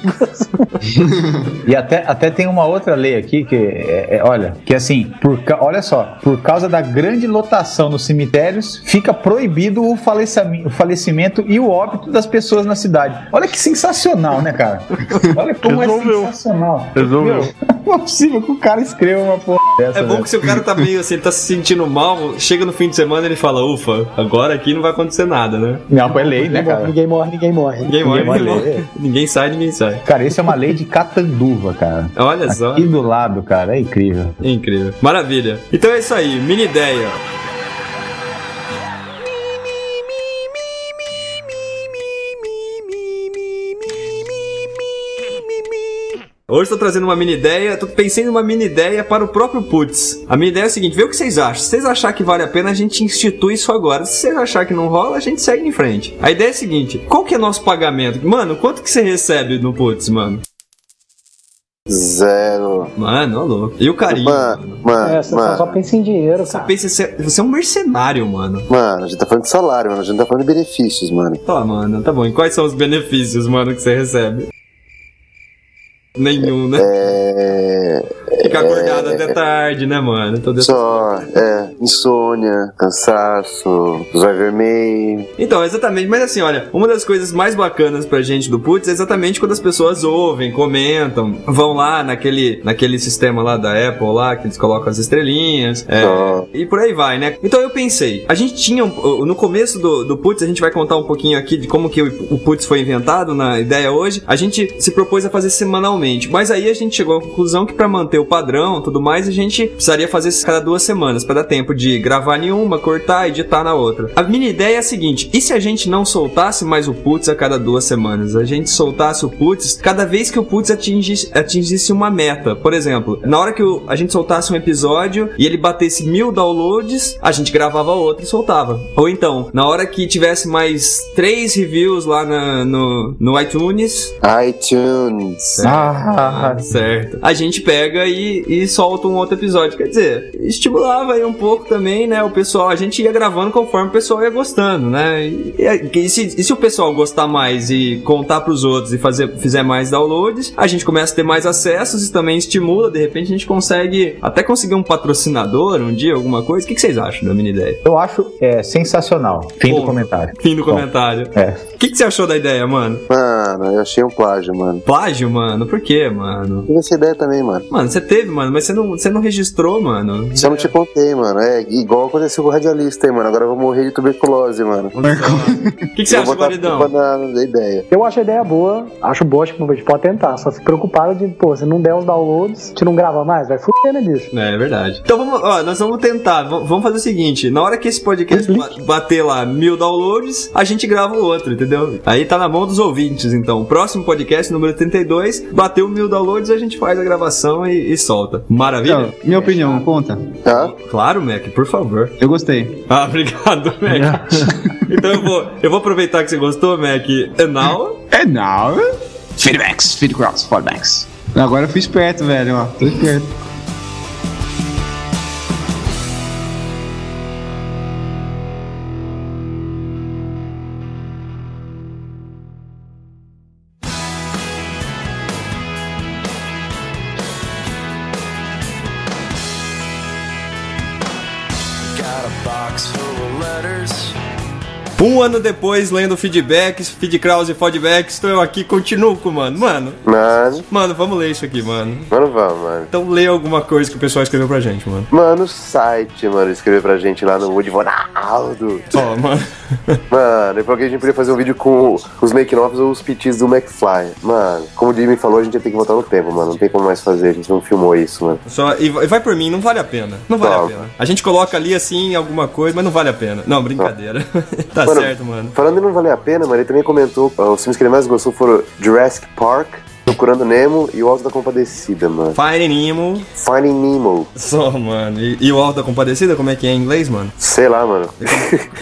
[LAUGHS] E até, até tem uma outra lei aqui que é, é, olha, que assim, por, olha só, por causa da grande lotação nos cemitérios, fica proibido o falecimento, o falecimento e o óbito das pessoas na cidade. Olha que sensacional, né, cara? Olha como Resolveu. é sensacional. Resolveu. Meu, não é possível que o cara escreva uma porra dessa. É bom velho. que se o cara tá meio assim, ele tá se sentindo mal, chega no fim de semana ele fala, ufa, agora aqui não vai acontecer nada, né? Não, é lei, né, cara? ninguém morre, ninguém morre. Ninguém morre, Ninguém ninguém morre. Ninguém sai, ninguém sai. Cara, isso é uma lei de Catanduva, cara. Olha só. Aqui do lado, cara, é incrível. É incrível. Maravilha. Então é isso aí, mini ideia. Hoje estou trazendo uma mini ideia, tô pensando em uma mini ideia para o próprio Putz. A minha ideia é a seguinte, vê o que vocês acham. Se vocês acharem que vale a pena, a gente institui isso agora. Se vocês acharem que não rola, a gente segue em frente. A ideia é a seguinte, qual que é nosso pagamento? Mano, quanto que você recebe no Putz, mano? Zero. Mano, ô louco. E o carinho, mano. Mano, mano, É, você só, só pensa em dinheiro, Você cara. pensa, você você é um mercenário, mano. Mano, a gente tá falando de salário, mano. A gente tá falando de benefícios, mano. Tá, mano, tá bom. E quais são os benefícios, mano, que você recebe? Nenhum, né? É. Ficar acordado até tarde, né, mano? Toda essa- Só, é, insônia, cansaço, zóio vermelho. Então, exatamente. Mas assim, olha, uma das coisas mais bacanas pra gente do Putz é exatamente quando as pessoas ouvem, comentam, vão lá naquele, naquele sistema lá da Apple lá, que eles colocam as estrelinhas, é, e por aí vai, né? Então eu pensei, a gente tinha, um- no começo do, do Putz, a gente vai contar um pouquinho aqui de como que o, o Putz foi inventado na ideia hoje, a gente se propôs a fazer semanalmente, mas aí a gente chegou à conclusão que pra manter o padrão tudo mais, a gente precisaria fazer isso cada duas semanas, pra dar tempo de gravar em uma, cortar e editar na outra. A minha ideia é a seguinte, e se a gente não soltasse mais o Putz a cada duas semanas? A gente soltasse o Putz cada vez que o Putz atingisse, atingisse uma meta. Por exemplo, na hora que o- a gente soltasse um episódio e ele batesse mil downloads, a gente gravava outro e soltava. Ou então, na hora que tivesse mais três reviews lá na- no, no iTunes, iTunes. Ah, certo. A gente pega e, e solta um outro episódio. Quer dizer, estimulava aí um pouco também, né? O pessoal, a gente ia gravando conforme o pessoal ia gostando, né? E, e- e se, e se o pessoal gostar mais e contar pros outros e fazer, fizer mais downloads, a gente começa a ter mais acessos e também estimula. De repente a gente consegue até conseguir um patrocinador um dia, alguma coisa. O que, que vocês acham da minha ideia? eu acho é, sensacional. Fim Bom. do comentário. Fim do Bom. comentário. É. O que, que você achou da ideia, mano? Mano, eu achei um plágio, mano. Plágio, mano? Por quê, mano? Tive essa ideia também, mano. Mano, você teve, mano, mas você não, você não registrou, mano. Eu não te contei, mano. É igual aconteceu com o radialista aí, mano. Agora eu vou morrer de tuberculose, mano. O que, que você acha, Guaridão? na, ideia. Eu acho a ideia boa, acho boa, tipo, a gente pode tentar. Só se preocupado de, pô, se não der os downloads, a gente não grava mais, vai fuder, né, bicho? É, é verdade. Então vamos, ó, nós vamos tentar. v- Vamos fazer o seguinte: na hora que esse podcast ba- bater lá mil downloads, a gente grava o outro, entendeu? Aí tá na mão dos ouvintes, então. Próximo podcast, número 32, bateu mil downloads, a gente faz a gravação e, e solta. Maravilha? Então, minha opinião, conta. Tá? Claro, Mac, por favor. Eu gostei. [LAUGHS] Ah, obrigado, Mac. então eu vou, eu vou aproveitar que você gostou, Mac. And now. É não. Feedbacks, feedbacks, feedbacks. Agora eu fui esperto, velho, ó. Tô esperto. Um ano depois, lendo feedbacks, feedcraws e feedbacks, estou eu aqui, continuo com, mano. Mano, Mano, mano, vamos ler isso aqui, mano. mano, vamos, mano. Então lê alguma coisa que o pessoal escreveu pra gente, mano. Mano, o site, mano, escreveu pra gente lá no Woody Ronaldo. Ó, mano. Mano, e porque a gente podia fazer um vídeo com os make-offs ou os pitches do McFly. Mano, como o Jimmy falou, a gente ia ter que voltar no tempo, mano. Não tem como mais fazer, a gente não filmou isso, mano. Só, e vai, por mim, não vale a pena. Não vale a pena. A gente coloca ali assim alguma coisa, mas não vale a pena. Não, brincadeira. [LAUGHS] tá Mano, certo, mano. Falando em não valer a pena, mano, ele também comentou: os filmes que ele mais gostou foram Jurassic Park, Procurando Nemo e o Alto da Compadecida, mano. Fire Nemo. Finding Nemo. Só, mano. E, e o Alto da Compadecida, como é que é em inglês, mano? Sei lá, mano. [LAUGHS]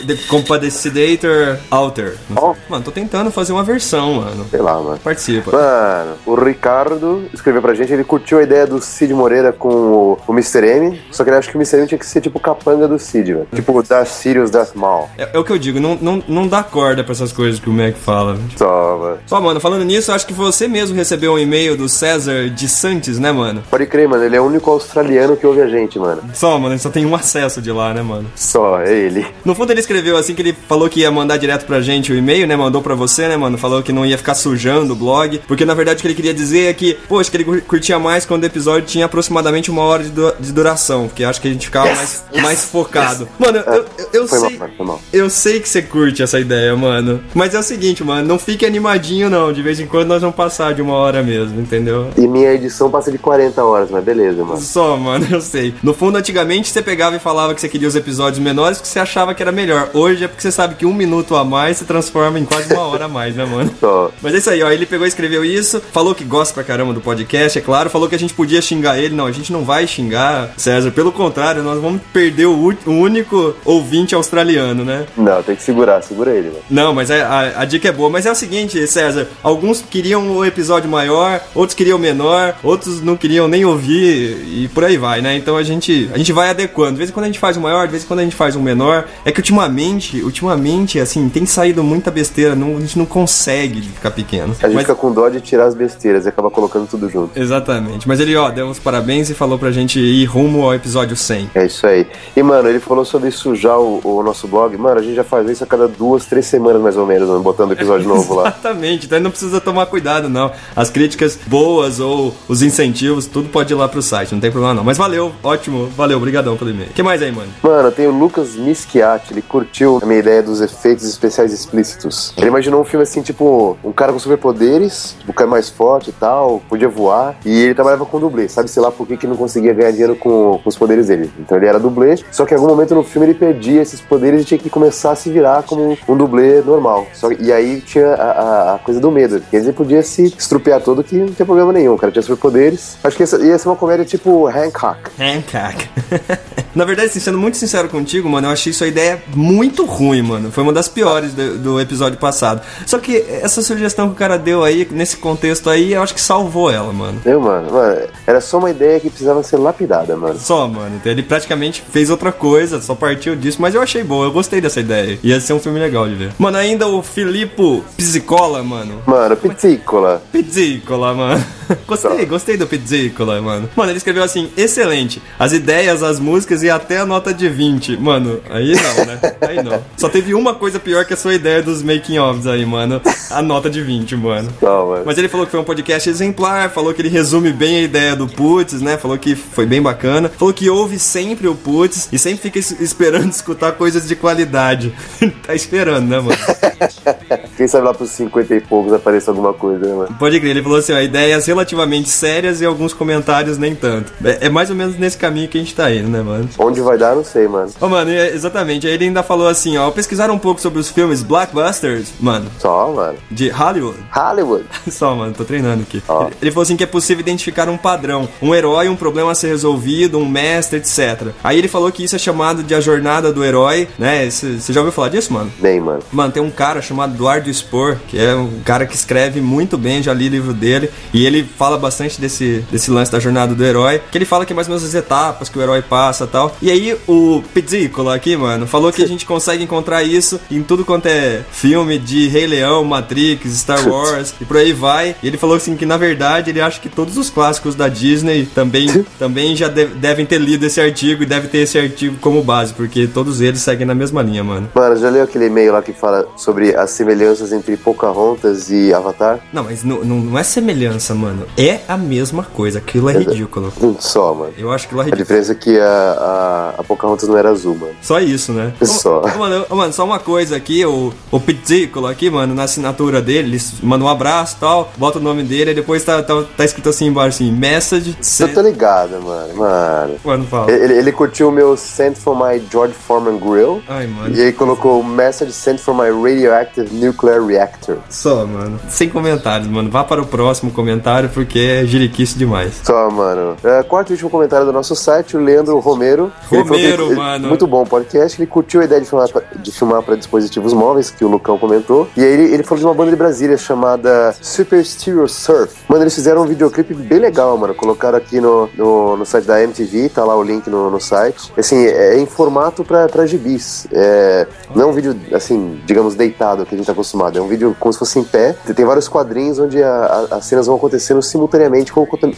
The Compadecidator Alter. Ó. Mano, tô tentando fazer uma versão, mano. Sei lá, mano. Participa. Mano, o Ricardo escreveu pra gente, ele curtiu a ideia do Cid Moreira com o, o Mr. M, só que ele acha que o Mr. M tinha que ser tipo capanga do Cid, velho. Tipo, Darth Sirius, Darth Maul. É, é o que eu digo, não, não, não dá corda pra essas coisas que o Mac fala. Só, mano. Só, mano, falando nisso, eu acho que você mesmo recebeu um e-mail do César de Santos, né, mano? Pode crer, mano, ele é o único australiano que ouve a gente, mano. Só, mano, ele só tem um acesso de lá, né, mano? Só, é ele. No fundo ele escreveu assim que ele falou que ia mandar direto pra gente o e-mail, né? Mandou pra você, né, mano? Falou que não ia ficar sujando o blog. Porque na verdade o que ele queria dizer é que, poxa, que ele cur- curtia mais quando o episódio tinha aproximadamente uma hora de, du- de duração. Porque acho que a gente ficava mais, mais focado. Mano, eu, eu, eu Foi mal, sei. mano, foi mal. Eu sei que você curte essa ideia, mano. Mas é o seguinte, mano, não fique animadinho, não. De vez em quando nós vamos passar de uma hora mesmo, entendeu? E minha edição passa de 40 horas, mas beleza, mano. Só, mano, eu sei. No fundo, antigamente você pegava e falava que você queria os episódios menores porque você achava que era melhor. Hoje é porque você sabe que um minuto a mais se transforma em quase uma hora a mais, né, mano? Só. Mas é isso aí, ó. Ele pegou e escreveu isso, falou que gosta pra caramba do podcast, é claro, falou que a gente podia xingar ele. Não, a gente não vai xingar, César. Pelo contrário, nós vamos perder o, o único ouvinte australiano, né? Não, tem que segurar, segura ele, mano. Não, mas a, a- a dica é boa. Mas é o seguinte, César, alguns queriam o episódio maior maior, outros queriam menor, outros não queriam nem ouvir e por aí vai, né? Então a gente, a gente vai adequando. De vez em quando a gente faz um maior, de vez em quando a gente faz um menor. É que ultimamente, ultimamente, assim, tem saído muita besteira, não, a gente não consegue ficar pequeno. A gente Mas- fica com dó de tirar as besteiras e acaba colocando tudo junto. Exatamente. Mas ele, ó, deu uns parabéns e falou pra gente ir rumo ao episódio 100. É isso aí. E, mano, ele falou sobre sujar o, o nosso blog. Mano, a gente já faz isso a cada duas, três semanas mais ou menos, mano, botando episódio [LAUGHS] novo lá. Exatamente, então não precisa tomar cuidado, não. As críticas boas ou os incentivos, tudo pode ir lá pro site, não tem problema não. Mas valeu, ótimo, valeu, obrigadão pelo e-mail. O que mais aí, mano? Mano, tem o Lucas Mischiati, ele curtiu a minha ideia dos efeitos especiais explícitos. Ele imaginou um filme assim, tipo, um cara com superpoderes, tipo, um cara mais forte e tal, podia voar, e ele trabalhava com dublê. Sabe, sei lá, por que que não conseguia ganhar dinheiro com, com os poderes dele. Então ele era dublê, só que em algum momento no filme ele perdia esses poderes e tinha que começar a se virar como um dublê normal. Só, e aí tinha a, a- a coisa do medo, que ele podia se estrupiar todo que não tinha problema nenhum. Cara tinha superpoderes. Acho que essa, ia ser uma comédia tipo Hancock. Hancock. [LAUGHS] Na verdade, assim, sendo muito sincero contigo, mano, eu achei sua ideia muito ruim, mano. Foi uma das piores do, do episódio passado. Só que essa sugestão que o cara deu aí, nesse contexto aí, eu acho que salvou ela, mano. Eu, mano, mano, era só uma ideia que precisava ser lapidada, mano. Só, mano. Então ele praticamente fez outra coisa, só partiu disso, mas eu achei boa, eu gostei dessa ideia. Ia ser um filme legal de ver. Mano, ainda o Filippo Pizzicola, mano. Mano, Pizzicola. Pizzicola, mano. [LAUGHS] Gostei, gostei do Pizzicola, mano. Mano, ele escreveu assim: excelente. As ideias, as músicas e até a nota de 20. Mano, aí não, né? Aí não. Só teve uma coisa pior que a sua ideia dos making-ofs aí, mano. A nota de 20, mano. Não, mano. Mas ele falou que foi um podcast exemplar, falou que ele resume bem a ideia do Putz, né? Falou que foi bem bacana. Falou que ouve sempre o Putz e sempre fica es- esperando [LAUGHS] escutar coisas de qualidade. [LAUGHS] tá esperando, né, mano? Quem sabe lá pros 50 e poucos apareça alguma coisa, né, mano? Pode crer, ele falou assim, ó, ideias relativamente sérias e alguns comentários nem tanto. É, é mais ou menos nesse caminho que a gente tá indo, né, mano? Onde vai dar, não sei, mano. Ô, mano, é- exatamente. Aí ele ainda falou assim, ó, pesquisaram um pouco sobre os filmes Blockbusters, mano, Só, mano. de Hollywood. Hollywood. [LAUGHS] Só, mano, tô treinando aqui. Ó. Ele, ele falou assim que é possível identificar um padrão, um herói, um problema a ser resolvido, um mestre, etc. Aí ele falou que isso é chamado de a jornada do herói, né? Você já ouviu falar disso, mano? Bem, mano. Mano, tem um cara chamado Eduardo Spohr, que é um cara que escreve muito bem, já li livro dele, e ele fala bastante desse, desse lance da jornada do herói, que ele fala que é mais ou menos as etapas que o herói passa e tal. E aí o Pizzicola aqui, mano, falou que a gente consegue encontrar isso em tudo quanto é filme de Rei Leão, Matrix, Star Wars e por aí vai. E ele falou assim que na verdade ele acha que todos os clássicos da Disney também, também já de- devem ter lido esse artigo e deve ter esse artigo como base, porque todos eles seguem na mesma linha, mano. Mano, já leu aquele e-mail lá que fala sobre as semelhanças entre Pocahontas e Avatar? Não, mas não, não, não é semelhança, mano. É a mesma coisa. Aquilo é ridículo. Um só, mano. Eu acho que aquilo é A ridículo. diferença é que a, a, a Pocahontas não era azul, mano. Só isso, né? [LAUGHS] Só. Ô, Mano, ô, mano, só uma coisa aqui, o, o Pizzicola aqui, mano, na assinatura dele, ele manda um abraço e tal, bota o nome dele, e depois tá, tá, tá escrito assim embaixo, assim, message Eu sent... tô ligado, mano. Mano. Mano, fala. Ele, ele curtiu o meu Sent from my George Foreman Grill. Ai, mano. E aí colocou Message sent from my radioactive nuclear reactor. Só, mano. Sem comentários, mano. Vá para o próximo comentário, porque é jiriquice demais. Só, mano. É, quarto e último comentário do nosso site, o Leandro Romero. Romero, ele- mano. Muito bom podcast. Ele curtiu a ideia de filmar, pra- de filmar para dispositivos móveis, que o Lucão comentou. E aí ele, ele falou de uma banda de Brasília chamada Super Stereo Surf. Mano, eles fizeram um videoclipe bem legal, mano. Colocaram aqui no, no, no site da MTV, tá lá o link no, no site. Assim, é em formato pra, pra gibis. É, não é um vídeo, assim, digamos, deitado, que a gente tá acostumado. É um vídeo como se fosse em pé. Tem vários quadrinhos onde a- as cenas vão acontecendo simultaneamente,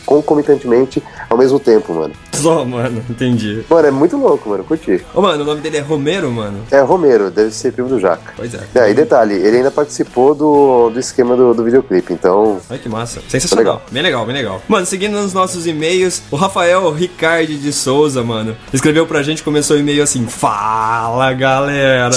concomitantemente, ao mesmo tempo, mano. Só, mano. Entendi. Mano, é muito louco, mano. Curti. Ô, mano, o nome dele é Romero, mano? É Romero, deve ser primo do Jaca. Pois é. É, e detalhe, ele ainda participou do, do esquema do, do videoclipe, então. Ai, que massa. Sensacional. Legal. Bem legal, bem legal. Mano, seguindo nos nossos e-mails, o Rafael Ricardi de Souza, mano, escreveu pra gente, começou o e-mail assim, fala, galera.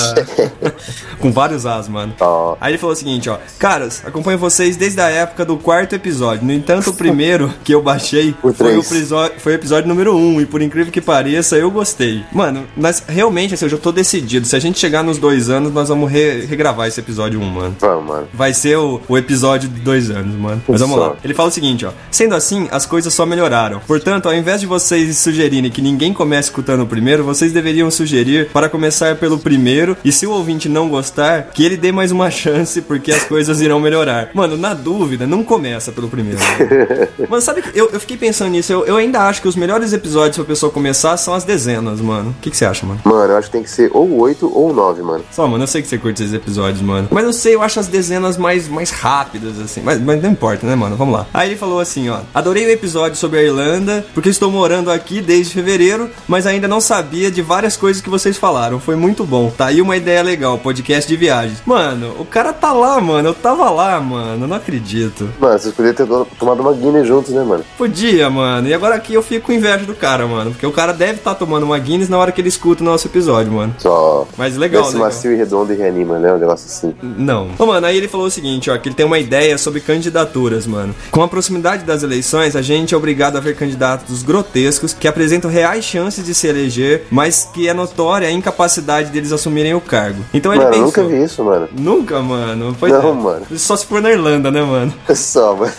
[LAUGHS] Com vários as, mano. Ó. Aí ele falou o seguinte, ó. Caras, acompanho vocês desde a época do quarto episódio. No entanto, o primeiro que eu baixei O foi o, foi o episódio número número 1 um, e por incrível que pareça, eu gostei. Mano, mas realmente, assim, eu já tô decidido. Se a gente chegar nos dois anos, nós vamos re- regravar esse episódio 1, um, mano. Vamos, mano. Vai ser o, o episódio de dois anos, mano. Mas vamos lá. Ele fala o seguinte, ó. Sendo assim, as coisas só melhoraram. Portanto, ao invés de vocês sugerirem que ninguém comece escutando o primeiro, vocês deveriam sugerir para começar pelo primeiro. E se o ouvinte não gostar, que ele dê mais uma [LAUGHS] chance, porque as coisas irão melhorar. Mano, na dúvida, não começa pelo primeiro. Mano, [LAUGHS] mano sabe que eu, eu fiquei pensando nisso. Eu, eu ainda acho que os melhores episódios pra pessoa começar são as dezenas, mano. O que, que você acha, mano? Mano, eu acho que tem que ser ou 8 ou 9, mano. Só, mano, eu sei que você curte esses episódios, mano. Mas eu sei, eu acho as dezenas mais, mais rápidas, assim. Mas, mas não importa, né, mano? Vamos lá. Aí ele falou assim, ó. Adorei o episódio sobre a Irlanda, porque estou morando aqui desde fevereiro, mas ainda não sabia de várias coisas que vocês falaram. Foi muito bom. Tá aí uma ideia legal, podcast de viagens. Mano, o cara tá lá, mano. Eu tava lá, mano. Eu não acredito. Mano, vocês poderiam ter do- tomado uma Guinness juntos, né, mano? Podia, mano. E agora aqui eu fico com inveja do cara, mano. Porque o cara deve estar tomando uma Guinness na hora que ele escuta o nosso episódio, mano. Só. Mas legal, legal. macio e redondo e reanima, né? Um negócio assim. Não. Ô, mano, aí ele falou o seguinte, ó, que ele tem uma ideia sobre candidaturas, mano. Com a proximidade das eleições, a gente é obrigado a ver candidatos grotescos que apresentam reais chances de se eleger, mas que é notória a incapacidade deles assumirem o cargo. Então ele Mano, eu pensou... nunca vi isso, mano. Nunca, mano. Pois Não, é. mano. Só se for na Irlanda, né, mano? [LAUGHS] Só, mano.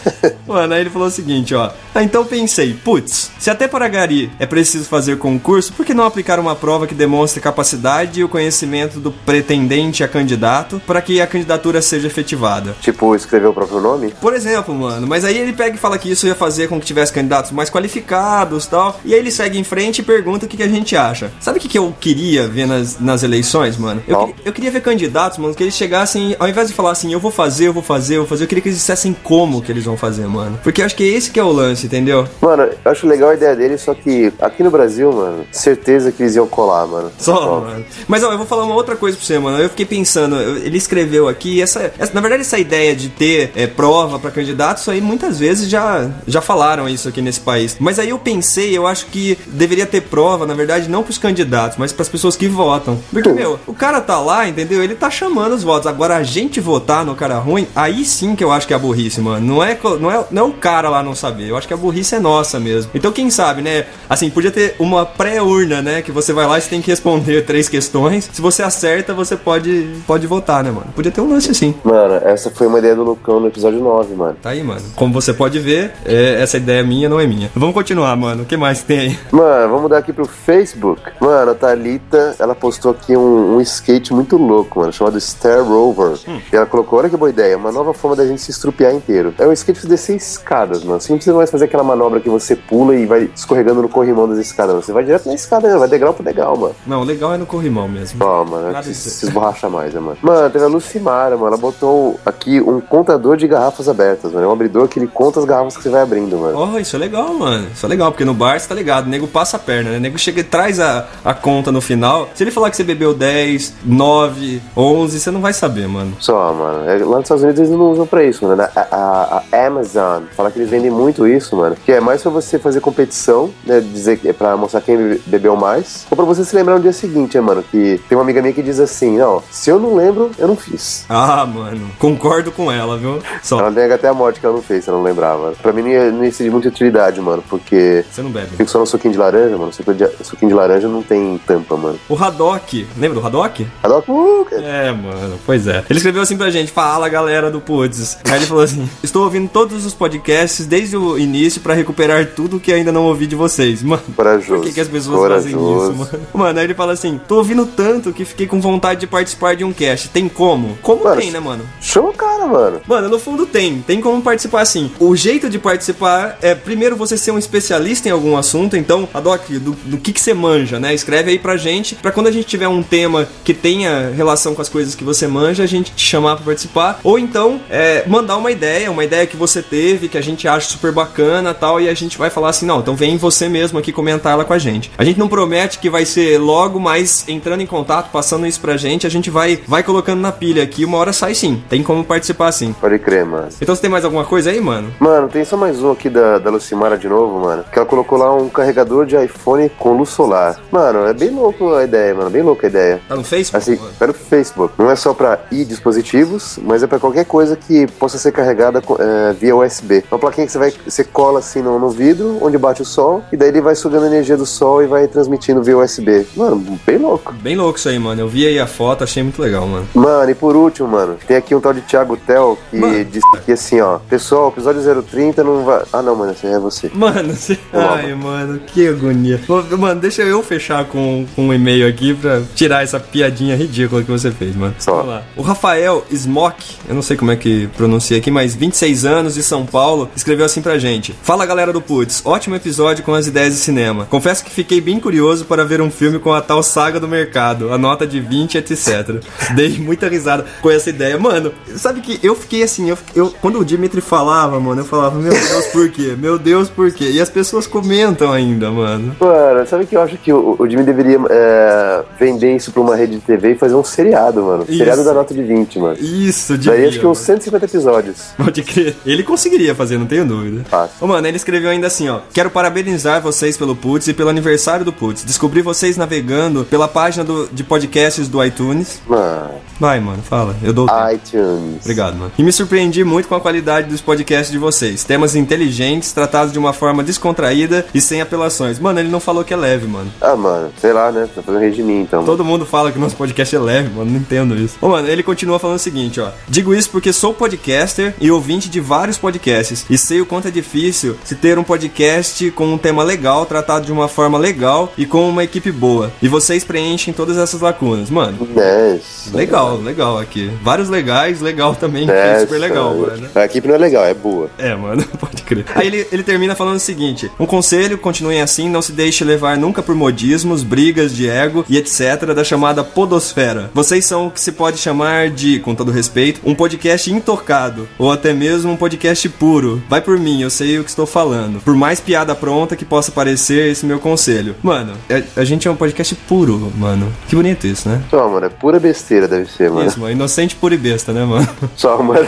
Mano, aí ele falou o seguinte, ó. Ah, então pensei, putz, se até para Gari é preciso fazer concurso, por que não aplicar uma prova que demonstre capacidade e o conhecimento do pretendente a candidato para que a candidatura seja efetivada? tipo, escrever o próprio nome? Por exemplo, mano, mas aí ele pega e fala que isso ia fazer com que tivesse candidatos mais qualificados tal. E aí ele segue em frente e pergunta o que, que a gente acha. Sabe o que, que eu queria ver nas, nas eleições, mano? Eu, queria- eu queria ver candidatos, mano, que eles chegassem, ao invés de falar assim, eu vou fazer, eu vou fazer, eu vou fazer, eu queria que eles dissessem como que eles vão fazer, mano. Porque eu acho que esse que é o lance, entendeu? Mano, eu acho legal a ideia dele, só que aqui no Brasil, mano, certeza que eles iam colar, mano. Só, mano. Mas ó, eu vou falar uma outra coisa pra você, mano. Eu fiquei pensando, ele escreveu aqui, essa, essa- na verdade, essa ideia de ter é, prova pra candidato, isso aí muitas vezes já, já falaram isso aqui nesse país. Mas aí eu pensei, eu acho que deveria ter prova, na verdade, não pros candidatos, mas pras pessoas que votam. Porque, meu, o cara tá lá, entendeu? Ele tá chamando os votos. Agora, a gente votar no cara ruim, aí sim que eu acho que é a burrice, mano. Não é, não é, não é o cara lá não saber. Eu acho que a burrice é nossa mesmo. Então, quem sabe, né? Assim, podia ter uma pré-urna, né? Que você vai lá e você tem que responder três questões. Se você acerta, você pode, pode votar, né, mano? Podia ter um lance assim. Mano, essa foi uma ideia do Lucão no episódio 9, mano. Tá aí, mano. Como você pode ver, é, essa ideia minha não é minha. Vamos continuar, mano. O que mais tem aí? Mano, vamos mudar aqui pro Facebook. Mano, a Thalita, ela postou aqui um, um skate muito louco, mano, chamado Star Rover. E ela colocou, olha que boa ideia, uma nova forma da gente se estrupiar inteiro. É um skate pra descer escadas, mano. Você não precisa mais fazer aquela manobra que você pula e vai escorregando no corrimão das escadas. Você vai direto na escada, né? vai degrau por degrau, mano. Não, o legal é no corrimão mesmo. Ó, mano, Nada se, se esborracha mais, né, mano? Mano, teve a Lucimara, mano. Ela botou aqui um contador de garrafas abertas, mano. É um abridor que ele conta as garrafas que você vai abrindo, mano. Oh, isso é legal, mano. Isso é legal, porque no bar você tá ligado, o nego passa a perna, né? O nego chega e traz a, a conta no final. Se ele falar que você bebeu 10, 9, 11, você não vai saber, mano. Só, mano. É, Lá nos Estados Unidos eles não usam pra isso, mano. A, a- a Amazon fala que eles vendem muito isso, mano. Que é mais pra você fazer competição, né? Dizer que é pra mostrar quem bebe- bebeu mais. Ou pra você se lembrar no dia seguinte, né, mano? Que tem uma amiga minha que diz assim: Não, se eu não lembro, eu não fiz. Ah, mano, concordo com ela, viu? Só, Ela nega até a morte que ela não fez, se ela não lembrava. Pra mim não ia, não ia ser de muita utilidade, mano. Porque você não bebe. fico só no suquinho de laranja, mano. Suquinho de, suquinho de laranja não tem tampa, mano. O Haddock, lembra do Haddock? Haddock, uh. É, mano, pois é. Ele escreveu assim pra gente: Fala galera do Puts. Aí ele falou assim: Estou ouvindo todos os podcasts desde o início pra recuperar tudo que ainda não ouvi de vocês. Mano, Corajoso. por que, que as pessoas fazem Corajoso. isso, mano? Mano, aí ele fala assim: Tô ouvindo tanto que fiquei com vontade de participar de um cast. Tem como? Como Mano, tem, né, mano? Chama o cara, mano. Mano, no fundo tem. Tem como participar assim. O jeito de participar é, primeiro, você ser um especialista em algum assunto. Então, Adoc, do, do que, que você manja, né? Escreve aí pra gente. Pra quando a gente tiver um tema que tenha relação com as coisas que você manja, a gente te chamar pra participar. Ou então, é, mandar uma ideia, uma ideia que você teve, que a gente acha super bacana tal. E a gente vai falar assim: não, então vem você mesmo aqui comentar ela com a gente. A gente não promete que vai ser logo, mas entrando em contato, passando isso pra gente, a gente vai, vai colocando na pilha aqui. Uma hora sai sim. Tem como participar sim. Pode crer, mano. Então você tem mais alguma coisa aí, mano? Mano, tem só mais um aqui da, da Lucimara de novo, mano. Que ela colocou lá um carregador de iPhone com luz solar. Mano, é bem louco a ideia, mano. Bem louca a ideia. Tá no Facebook? Assim, pelo Facebook. Não é só pra i dispositivos, mas é pra qualquer coisa que possa ser carregada é, via USB. Uma plaquinha que você vai, você cola assim no, no vidro, onde bate o sol, sol, e daí ele vai sugando a energia do sol e vai transmitindo via USB. Mano, bem louco. Bem louco isso aí, mano. Eu vi aí a foto, achei muito legal, mano. Mano, e por último, mano, tem aqui um tal de Thiago Tel que Mano. disse aqui assim, ó. Pessoal, episódio 030 não vai. Ah, não, mano, esse é você. Mano, você... ai, mano, que agonia. Mano, deixa eu fechar com, com um e-mail aqui pra tirar essa piadinha ridícula que você fez, mano. Só. Vamos lá. O Rafael Smock, eu não sei como é que pronuncia aqui, mas 26 anos de São Paulo, escreveu assim pra gente: Fala galera do Putz, ótimo episódio com as ideias de cinema. Confesso que fiquei bem curioso para ver um filme com a tal saga do mercado, a nota de 20, etc. Dei muita risada com essa ideia. Mano, sabe que eu fiquei assim, eu, eu- quando o Dimitri falava, mano, eu falava, meu Deus, por quê? Meu Deus, por quê? E as pessoas comentam ainda, mano. Mano, sabe que eu acho que o, o Jimmy deveria é, vender isso pra uma rede de TV e fazer um seriado, mano. Isso. Seriado da nota de 20, mano. Isso, Daí devia, acho que uns mano. 150 episódios. Pode crer. Ele conseguiria fazer, não tenho dúvida. Fácil. Ô, mano, ele escreveu ainda assim, ó. Quero parabenizar vocês pelo Putz e pelo aniversário do Putz. Descobri vocês navegando pela página do- de podcasts do iTunes. Mano, Vai, mano, fala. Eu dou iTunes. Obrigado, mano. E me surpreendi muito com a qualidade dos podcasts de vocês. Temas inteligentes, tratados de uma forma descontraída e sem apelações. Mano, ele não falou que é leve, mano. Ah, mano, sei lá, né? Tá fazendo rede de mim, então. Todo mundo fala que nosso podcast é leve, mano. Não entendo isso. Ô, mano, ele continua falando o seguinte, ó. Digo isso porque sou podcaster e ouvinte de vários podcasts. E sei o quanto é difícil se ter um podcast com um tema legal, tratado de uma forma legal e com uma equipe boa. E vocês preenchem todas essas lacunas. Mano, É, legal, legal aqui. Vários legais, legal também. é, super legal, mano. A equipe não é legal, é boa. É, mano, [LAUGHS] pode crer. Aí ele, ele termina falando o seguinte: um conselho, continuem assim, não se deixe levar nunca por modismos, brigas de ego e etc. da chamada podosfera. Vocês são o que se pode chamar de, com todo respeito, um podcast intocado, ou até mesmo um podcast puro. Vai por mim, eu sei o que estou falando. Por mais piada pronta que possa parecer esse meu conselho. Mano, a, a gente é um podcast puro, mano. Que bonito isso, né? Só, mano, é pura besteira, deve ser, mano. Isso, mano. Inocente, puro e besta, né, mano? Só, mano.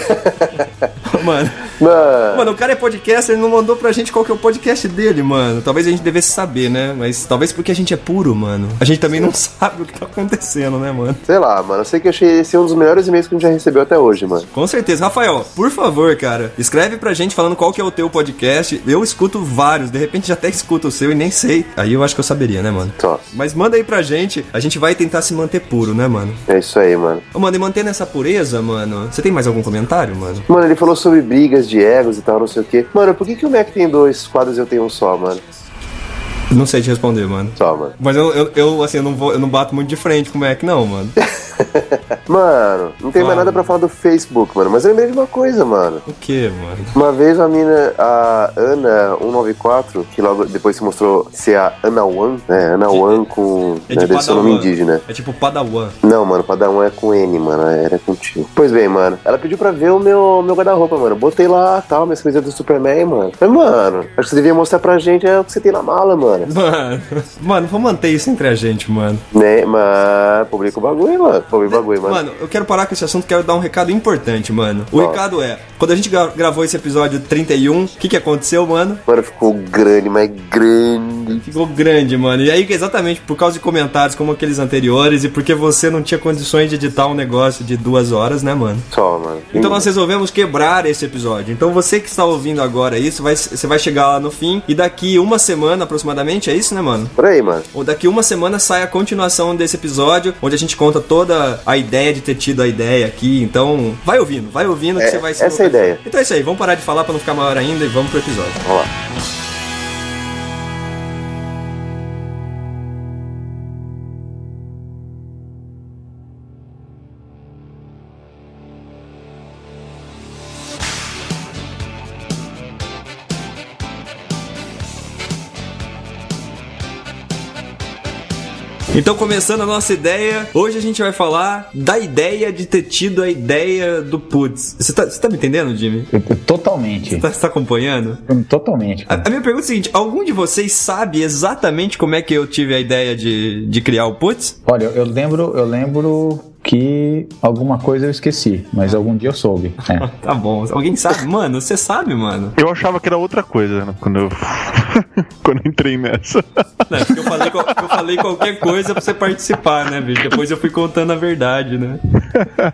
[LAUGHS] mano. Mano, Mano, o cara é podcaster, ele não mandou pra gente qual que é o podcast dele, mano. Talvez a gente devesse saber, né? Mas talvez porque a gente é puro, mano. A gente também não sabe o que tá acontecendo, né, mano? sei lá, mano. Eu sei que eu achei esse um dos melhores e-mails que a gente já recebeu até hoje, mano. Com certeza. Rafael, por favor, cara, escreve pra gente falando qual que é o teu podcast. Eu escuto vários, de repente já até escuto o seu e nem sei. Aí eu acho que eu saberia, né, mano? Só. Mas manda aí pra gente, a gente vai tentar se manter puro, né, mano? É isso aí, mano. Ô, mano, e mantendo essa pureza, mano, você tem mais algum comentário, mano? Mano, ele falou sobre brigas de egos e tal, não sei o quê. Mano, por que, que o Mac tem dois quadros e eu tenho um só, mano? Não sei te responder, mano. Só, mano. Mas eu, eu, eu, assim, eu não, vou, eu não bato muito de frente com o Mac, não, mano. [LAUGHS] [LAUGHS] Mano, não tem mais nada pra falar do Facebook, mano. Mas eu lembrei de uma coisa, mano. O que, mano? Uma vez a mina, a Ana194, que logo depois se mostrou ser a Ana One, né? Ana One com. É né, de deve ser o nome indígena. É tipo Padawan. Não, mano, Padawan é com N, mano. Era contigo. Pois bem, mano. Ela pediu pra ver o meu, meu guarda-roupa, mano. Botei lá, tal, minhas coisas do Superman, mano. Mas, mano, acho que você devia mostrar pra gente é, o que você tem na mala, mano. Mano, [LAUGHS] mano, vamos manter isso entre a gente, mano. Né, mas publica o bagulho, mano. O bagulho, mano. Mano, eu quero parar com esse assunto, quero dar um recado importante, mano. O Ó. recado é, quando a gente gra- gravou esse episódio 31, o que que aconteceu, mano? Mano, ficou grande, mas grande. Ficou grande, mano. E aí, exatamente por causa de comentários como aqueles anteriores e porque você não tinha condições de editar um negócio de duas horas, né, mano? Só, mano. Então nós resolvemos quebrar esse episódio. Então você que está ouvindo agora isso, vai, você vai chegar lá no fim e daqui uma semana aproximadamente, é isso, né, mano? Por aí, mano. Ou daqui uma semana sai a continuação desse episódio, onde a gente conta toda a ideia de ter tido a ideia aqui. Então, vai ouvindo, vai ouvindo que É, você vai se essa é a ideia. Então é isso aí, vamos parar de falar pra não ficar maior ainda e vamos pro episódio. Vamos lá. Então, começando a nossa ideia, hoje a gente vai falar da ideia de ter tido a ideia do Putz. Você tá, você tá me entendendo, Jimmy? Totalmente. Você tá, você tá acompanhando? Totalmente. A, a minha pergunta é a seguinte: algum de vocês sabe exatamente como é que eu tive a ideia de, de criar o Putz? Olha, eu lembro, eu lembro que alguma coisa eu esqueci, mas algum dia eu soube. É. [LAUGHS] Tá bom. Alguém sabe? Mano, você sabe, mano? Eu achava que era outra coisa, né? Quando eu [LAUGHS] Quando eu entrei nessa. Não, porque eu falei, qual- eu falei qualquer coisa pra você participar, né, bicho? Depois eu fui contando a verdade, né?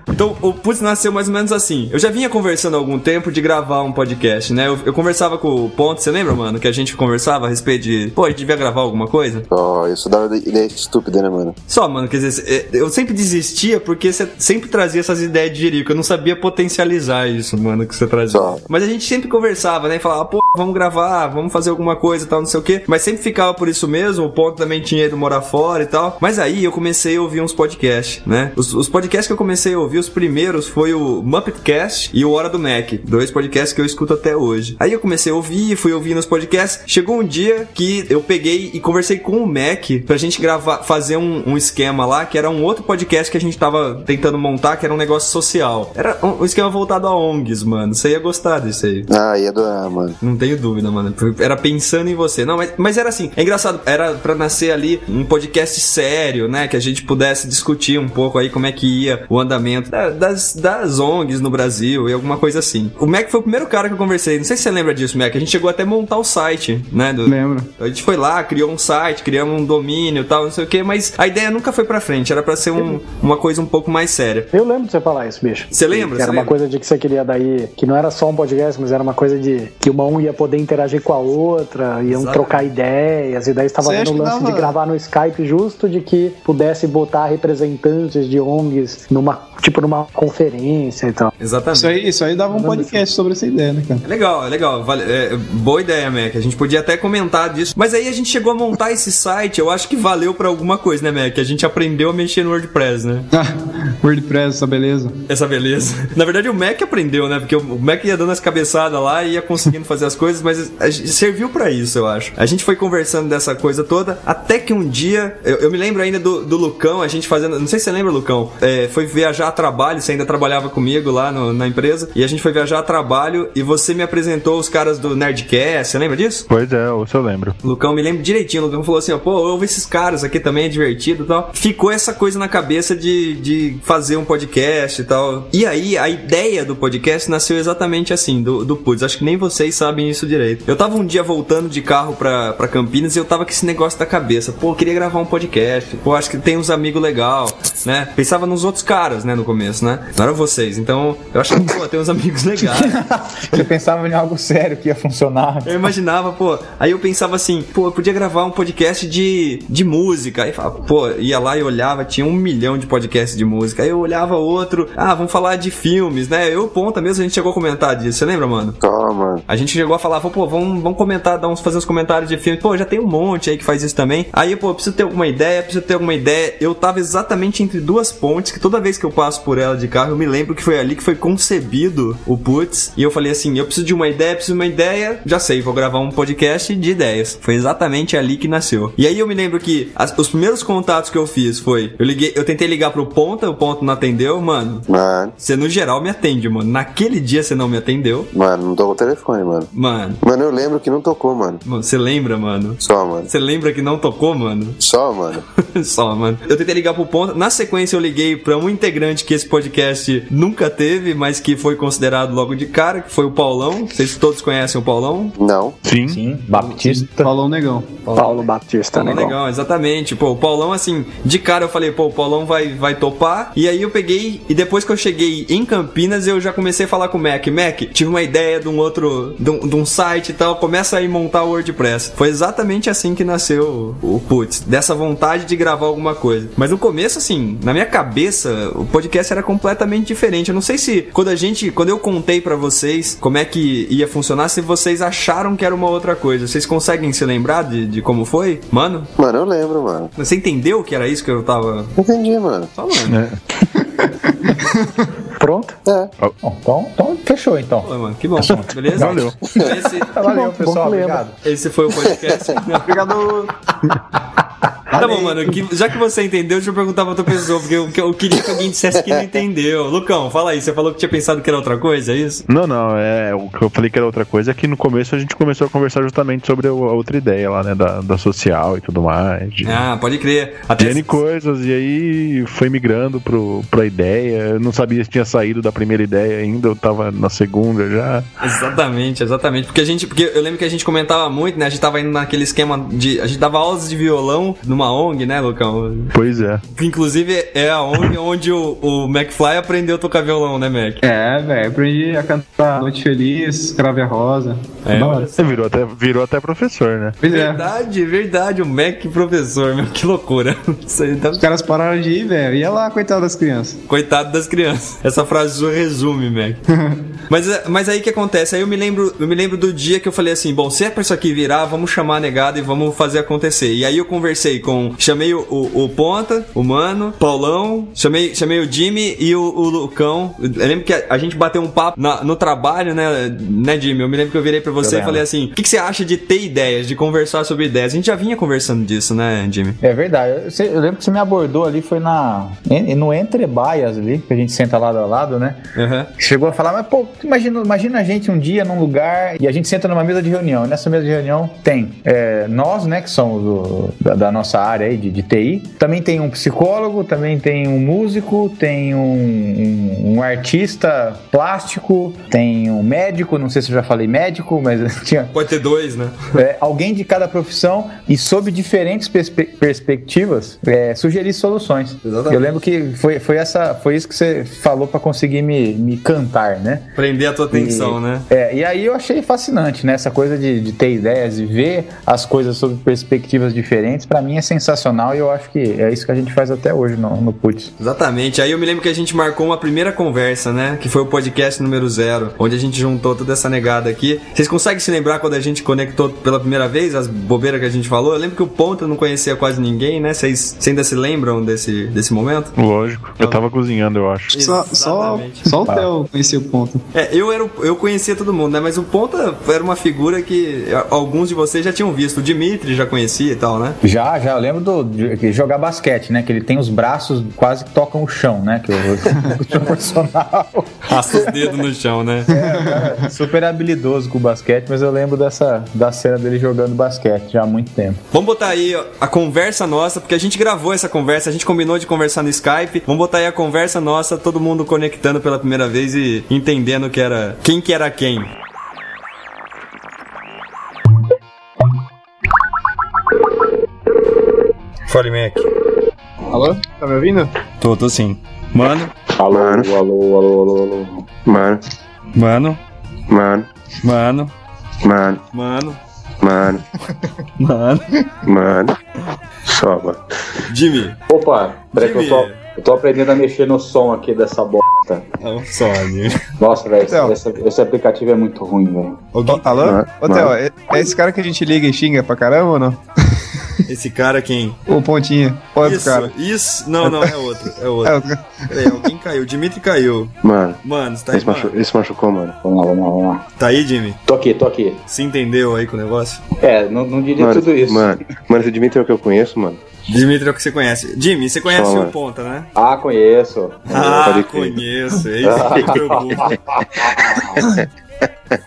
Então, o Putz nasceu mais ou menos assim. Eu já vinha conversando há algum tempo de gravar um podcast, né? Eu, eu conversava com o Ponto, você lembra, mano? Que a gente conversava a respeito de, pô, a gente devia gravar alguma coisa? Ó, isso dá ideia estúpida, né, mano? Só, mano, quer dizer, é, eu sempre desistia porque você sempre trazia essas ideias de jerico. Eu não sabia potencializar isso, mano, que você trazia. Mas a gente sempre conversava, né? E falava, pô, vamos gravar, vamos fazer alguma coisa e tal, não sei o quê. Mas sempre ficava por isso mesmo. O ponto também tinha ido morar fora e tal. Mas aí eu comecei a ouvir uns podcasts, né? Os, os podcasts que eu comecei a ouvir, os primeiros foi o Muppetcast e o Hora do Mac. Dois podcasts que eu escuto até hoje. Aí eu comecei a ouvir, fui ouvindo os podcasts. Chegou um dia que eu peguei e conversei com o Mac pra gente gravar, fazer um, um esquema lá, que era um outro podcast que a gente tava tentando montar, que era um negócio social. Era um, um esquema voltado a ONGs, mano. Você ia gostar disso aí. Ah, ia adorar, mano. Não tenho dúvida, mano. Era pensando em você. Não, mas, mas era assim. É engraçado. Era pra nascer ali um podcast sério, né? Que a gente pudesse discutir um pouco aí como é que ia o andamento da- das, das ONGs no Brasil e alguma coisa assim. O Mac foi o primeiro cara que eu conversei. Não sei se você lembra disso, Mac. A gente chegou até a montar o site, né? do- Lembro. a gente foi lá, criou um site, criamos um domínio e tal, não sei o que, mas a ideia nunca foi pra frente, era pra ser um- uma coisa um pouco mais séria. Eu lembro de você falar isso, bicho. Você lembra? Que era Você uma lembra? coisa de que você queria daí, que não era só um podcast, mas era uma coisa de que uma um ia poder interagir com a outra, iam Exatamente. trocar ideias, e daí estava vendo o lance de gravar no Skype justo de que pudesse botar representantes de ONGs numa, tipo, numa conferência e tal. Exatamente. Isso aí, isso aí dava um podcast sobre essa ideia, né, cara? É legal, é legal. Vale- é, boa ideia, Mac. A gente podia até comentar disso. Mas aí a gente chegou a montar esse site, eu acho que valeu pra alguma coisa, né, Mac? A gente aprendeu a mexer no WordPress, né? [LAUGHS] WordPress, essa beleza. Essa beleza. [LAUGHS] Na verdade, o Mac aprendeu, né? Porque o Mac ia dando as cabeçadas lá e ia conseguindo fazer as coisas, mas a gente- serviu pra isso, eu acho. A gente foi conversando dessa coisa toda, até que um dia, eu, eu me lembro ainda do, do Lucão, a gente fazendo, não sei se você lembra, Lucão, é, foi viajar a trabalho, você ainda trabalhava comigo lá no- na empresa, e a gente foi viajar a trabalho e você me apresentou os caras do Nerdcast, você lembra disso? Pois é, eu lembro. Lucão me lembro direitinho. O Lucão falou assim: ó, pô, ouve esses caras aqui também, é divertido e tal. Ficou essa coisa na cabeça de, de fazer um podcast e tal. E aí, a ideia do podcast nasceu exatamente assim, do, do Putz. Acho que nem vocês sabem isso direito. Eu tava um dia voltando de carro pra, pra Campinas e eu tava com esse negócio da cabeça. Pô, eu queria gravar um podcast. Pô, acho que tem uns amigos legal, né? Pensava nos outros caras, né, no começo, né? Não eram vocês. Então, eu acho que, pô, tem uns amigos legais. [LAUGHS] Você pensava em algo sério que ia funcionar. Eu imaginava, pô. Aí eu pensava assim, pô, eu podia gravar um podcast de, de música. Aí falava, pô, ia lá e olhava, tinha um milhão de podcasts de música. Aí eu olhava outro, ah, vamos falar de filmes, né? Eu, ponta mesmo, a gente chegou a comentar disso. Você lembra, mano? Mano. A gente chegou a falar, pô, vamos, vamos comentar, dar uns, fazer uns comentários de filme. Pô, já tem um monte aí que faz isso também. Aí, pô, preciso ter alguma ideia, preciso ter alguma ideia. Eu tava exatamente entre duas pontes, que toda vez que eu passo por ela de carro, eu me lembro que foi ali que foi concebido o Putz. E eu falei assim, eu preciso de uma ideia, preciso de uma ideia. Já sei, vou gravar um podcast de ideias. Foi exatamente ali que nasceu. E aí eu me lembro que as- os primeiros contatos que eu fiz foi, eu liguei, eu tentei ligar pro Ponta, o Ponta não atendeu, mano. Mano, Você no geral me atende, mano. Naquele dia você não me atendeu. mano, não tocou o telefone, mano. Mano, Mano, eu lembro que não tocou, mano. Mano, Você lembra, mano? Só, mano. Você lembra que não tocou, mano? Só, mano. [LAUGHS] Só, mano. Eu tentei ligar pro ponto. Na sequência, eu liguei pra um integrante que esse podcast nunca teve, mas que foi considerado logo de cara, que foi o Paulão. Vocês todos conhecem o Paulão? Não. Sim. Sim, Baptista. Um negão. Paulo Batista, Paulão né? legal, exatamente. Pô, o Paulão, assim, de cara eu falei, pô, o Paulão vai, vai topar. E aí eu peguei, e depois que eu cheguei em Campinas, eu já comecei a falar com o Mac. Mac, tive uma ideia de um outro, de um, de um site e tal, começa aí montar o WordPress. Foi exatamente assim que nasceu o, o Putz, dessa vontade de gravar alguma coisa. Mas no começo, assim, na minha cabeça, o podcast era completamente diferente. Eu não sei se quando a gente, quando eu contei pra vocês como é que ia funcionar, se vocês acharam que era uma outra coisa. Vocês conseguem se lembrar de, de como foi? Mano, Mano, eu lembro, mano. você entendeu que era isso que eu tava Entendi, mano. falando? É. [LAUGHS] Pronto? É. Bom, então, então fechou então. Pô, mano, que bom. Beleza? Valeu. Esse, Valeu, bom, pessoal. Obrigado. esse foi o podcast. [LAUGHS] Obrigado. Tá bom, mano. que- já que você entendeu, deixa eu perguntar pra outra pessoa, porque eu, eu queria que alguém dissesse que não [LAUGHS] entendeu. Lucão, fala aí, você falou que tinha pensado que era outra coisa, é isso? Não, não, é o que eu falei que era outra coisa é que no começo a gente começou a conversar justamente sobre a outra ideia lá, né? Da, da social e tudo mais. De, Ah, pode crer. Até N coisas, e aí foi migrando pro, pra ideia. Eu não sabia se tinha saído da primeira ideia ainda, eu tava na segunda já. Exatamente, exatamente. Porque a gente. Porque eu lembro que a gente comentava muito, né? A gente tava indo naquele esquema de. A gente dava aulas de violão numa ONG, né, Lucão? Pois é. Que inclusive é a ONG onde o, o McFly aprendeu a tocar violão, né, Mac? É, velho, aprendi a cantar Noite Feliz, Crave a Rosa. É. Você virou até, virou até professor, né? Pois é. Verdade, verdade, o Mac professor, meu, que loucura. [LAUGHS] Isso aí tá- Os caras pararam de ir, velho. Ia lá, coitado das crianças. Coitado das crianças. Essa frase sua resume, Mac. [LAUGHS] mas, é- mas aí o que acontece? Aí eu me lembro, eu me lembro do dia que eu falei assim, bom, se é pra isso aqui virar, vamos chamar a negada e vamos fazer acontecer. E aí eu conversei com, chamei o, o, o Ponta, o Mano, Paulão, chamei, chamei o Jimmy e o, o Lucão. Eu lembro que a, a gente bateu um papo na- no trabalho, né, né, Jimmy? Eu me lembro que eu virei pra você Eu e falei assim, o que, que você acha de ter ideias, de conversar sobre ideias? A gente já vinha conversando disso, né, Jimmy? É verdade. Eu, eu lembro que você me abordou ali, foi na. no Entre Baias ali, que a gente senta lado a lado, né? Aham. Chegou a falar, mas pô, imagina, imagina a gente um dia num lugar e a gente senta numa mesa de reunião. Nessa mesa de reunião tem é, nós, né, que somos do- da, da nossa área aí de, de TI. Também tem um psicólogo, também tem um músico, tem um, um- um artista plástico, tem um médico, não sei se eu já falei médico, mas [LAUGHS] tinha Pode ter dois, né? é, alguém de cada profissão e sob diferentes perspe- perspectivas é, sugerir soluções. Exatamente. Eu lembro que foi, foi, essa, foi isso que você falou para conseguir me, me cantar, né? Prender a tua atenção, E- né? É, e aí eu achei fascinante, né? Essa coisa de, de ter ideias e ver as coisas sob perspectivas diferentes, pra mim é sensacional e eu acho que é isso que a gente faz até hoje no, no Putz. Exatamente. Aí eu me lembro que a gente marcou uma primeira conversa, né? Que foi o podcast número zero, onde a gente juntou toda essa negada aqui. Vocês conseguem se lembrar quando a gente conectou pela primeira vez, as bobeiras que a gente falou? Eu lembro que o Ponta não conhecia quase ninguém, né? Vocês ainda se lembram desse, desse momento? Lógico. Eu tava cozinhando, eu acho. Só, só, só o Theo conhecia o ponto. É, eu, era, o- eu conhecia todo mundo, né? Mas o Ponta era uma figura que alguns de vocês já tinham visto. O Dimitri já conhecia e tal, né? Já, já, lembro do, de, jogar basquete, né? Que ele tem os braços quase que tocam o chão, né? Que o, [LAUGHS] proporcional. Passa os dedos no chão, né? É, super habilidoso com o basquete, mas eu lembro dessa da cena dele jogando basquete já há muito tempo. Vamos botar aí a conversa nossa, porque a gente gravou essa conversa, a gente combinou de conversar no Skype. Vamos botar aí a conversa nossa, todo mundo conectando pela primeira vez e entendendo que era quem que era quem. Fale, Mac. Alô? Tá me ouvindo? Tô, tô sim. Mano, Alô, Mano. alô, alô, alô, alô. Mano, mano, mano, mano, mano, mano, mano, [LAUGHS] mano. mano. Só, mano. Jimmy. Opa, peraí que eu tô, eu tô aprendendo a mexer no som aqui dessa bosta. Não, só, Jimmy. Nossa, velho, esse, Então. esse- esse aplicativo é muito ruim, velho. Ô, alô? Ô, Theo, é, é esse cara que a gente liga e xinga pra caramba ou não? Esse cara quem? O Pontinho. Outro isso, cara. isso. Não, não, é outro. É É, outro. outro cara. Peraí, alguém caiu. Dimitri caiu. Mano, Mano, você tá aí, esse, machu esse machucou, mano. Vamos lá, vamos lá, vamos lá. Tá aí, Jimmy? Tô aqui, tô aqui. Se entendeu aí com o negócio? É, não, não diria Mano, tudo isso. mano, mano, esse Dimitri é o que eu conheço, mano. Dimitri é o que você conhece. Jimmy, você conhece o. Ponta, né? Ah, conheço. Ah, crer. conheço. É isso que.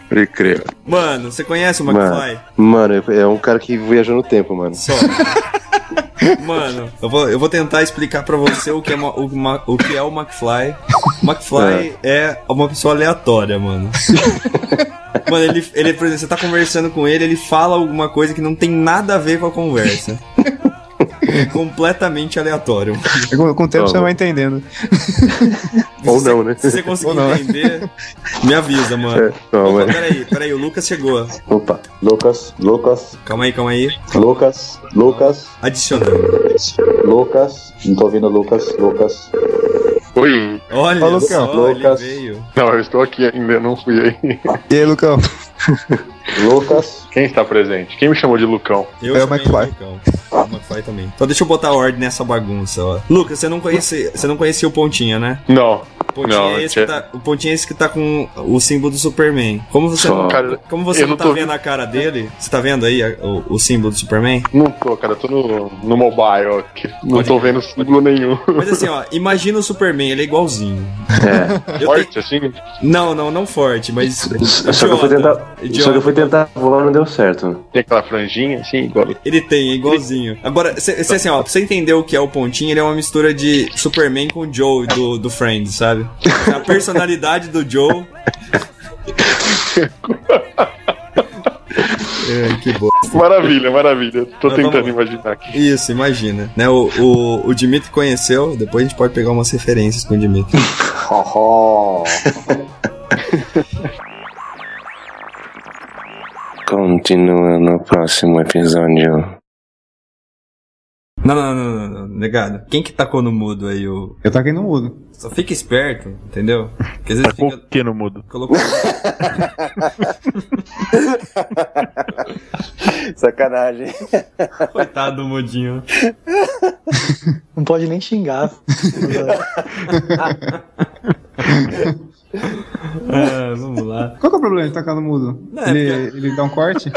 Pode crer. Mano, você conhece o McFly? Mano, mano, é um cara que viajou no tempo, mano. Só. Mano, eu vou, eu vou tentar explicar pra você o que é, o, o, que é o McFly. O McFly é uma pessoa aleatória, mano. Mano, ele, ele, por exemplo, você tá conversando com ele, ele fala alguma coisa que não tem nada a ver com a conversa. É [LAUGHS] completamente aleatório. Com, com o tempo Tá você vai entendendo. Ou não, né? Se você conseguir né? entender, me avisa, mano. É, não, Opa, peraí, peraí, o Lucas chegou. Opa, Lucas, Lucas, Calma aí, calma aí. Lucas, Lucas, Adicionando. Lucas. Não tô ouvindo Lucas, Lucas. Oi. Olha Ô, Lucão. só, ele Lucas. veio. Não, eu estou aqui ainda, não fui aí. E aí, Lucão? [LAUGHS] Lucas, Quem está presente? Quem me chamou de Lucão? Eu É o McFly. Lucão. É o McFly também. Então deixa eu botar ordem nessa bagunça, ó. Lucas, você não conhecia, você não conhecia o Pontinha, né? Não. Pontinho Não, é esse tinha- que tá, o pontinho é esse que tá com o símbolo do Superman. Como você, Só. não, Cara, como você não não tá tô vendo a cara dele, você tá vendo aí a- o, o símbolo do Superman? Não tô, cara, eu tô no, no mobile aqui. Não Pode tô vendo símbolo nenhum. Mas assim, ó, imagina o Superman, ele é igualzinho. É. [LAUGHS] Eu Forte, assim? Não, não, não forte, mas. Só que eu fui idiota. tentar. Idiota. Só que eu fui tentar voar e não deu certo. Tem aquela franjinha, assim, igual. Ele tem, é igualzinho. Agora, cê, cê, assim, ó, pra você entender o que é o pontinho, ele é uma mistura de Superman com o Joe do, do Friends, sabe? [LAUGHS] A personalidade do Joe. é, que boa. Maravilha, maravilha. Tô Mas tentando vamos imaginar aqui. Isso, imagina. Né, o, o, o Dimitri conheceu, depois a gente pode pegar umas referências com o Dimitri. [LAUGHS] Continua no próximo episódio. Não, não, não, não, não, negado. Quem que tacou no mudo aí? O... Eu taquei no mudo. Só fica esperto, entendeu? Porque às vezes Tacou fica. o que no mudo? Colocou... [LAUGHS] Sacanagem. Coitado do mudinho. Não pode nem xingar. [LAUGHS] [LAUGHS] É, vamos lá. Qual que é o problema de tacar no mudo? Não, é ele, ele dá um corte?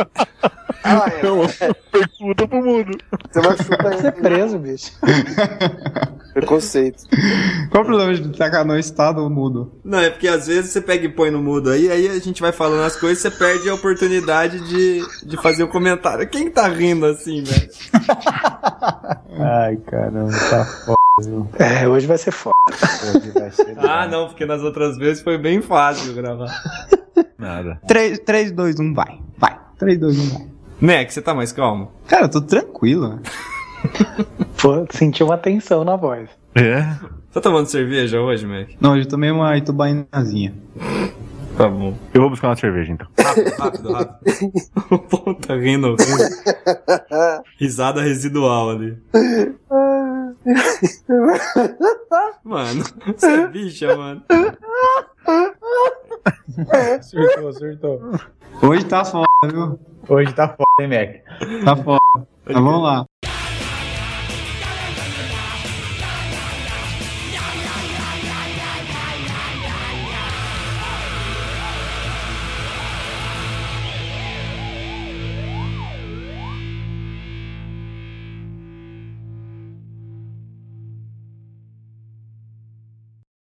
Pergunta pro mudo. Você vai chutar Você é preso, bicho. [LAUGHS] preconceito. Qual o problema de tacar no estado mudo? Não, é porque às vezes você pega e põe no mudo aí, aí a gente vai falando as coisas e você perde a oportunidade de, de fazer o comentário. Quem tá rindo assim, velho? [LAUGHS] Ai, caramba, tá foda. É, hoje vai ser foda. Hoje vai ser [LAUGHS] Ah, não, porque nas outras vezes foi bem fácil gravar. [LAUGHS] Nada. 3, 3 2, 1, vai. Vai. 3, 2, 1, vai. Neck, você tá mais calmo? Cara, eu tô tranquilo. [LAUGHS] Pô, senti uma tensão na voz. É? Tá tomando cerveja hoje, Mac? Não, hoje eu tomei uma itubainazinha. Tá bom. Eu vou buscar uma cerveja, então. Rápido, rápido, rápido. o povo tá rindo, rindo. Risada residual ali. Mano, você é bicha, mano. Surtou, surtou. Hoje tá foda, viu? Hoje tá foda, hein, Mac? Tá foda. Tá, vamos lá.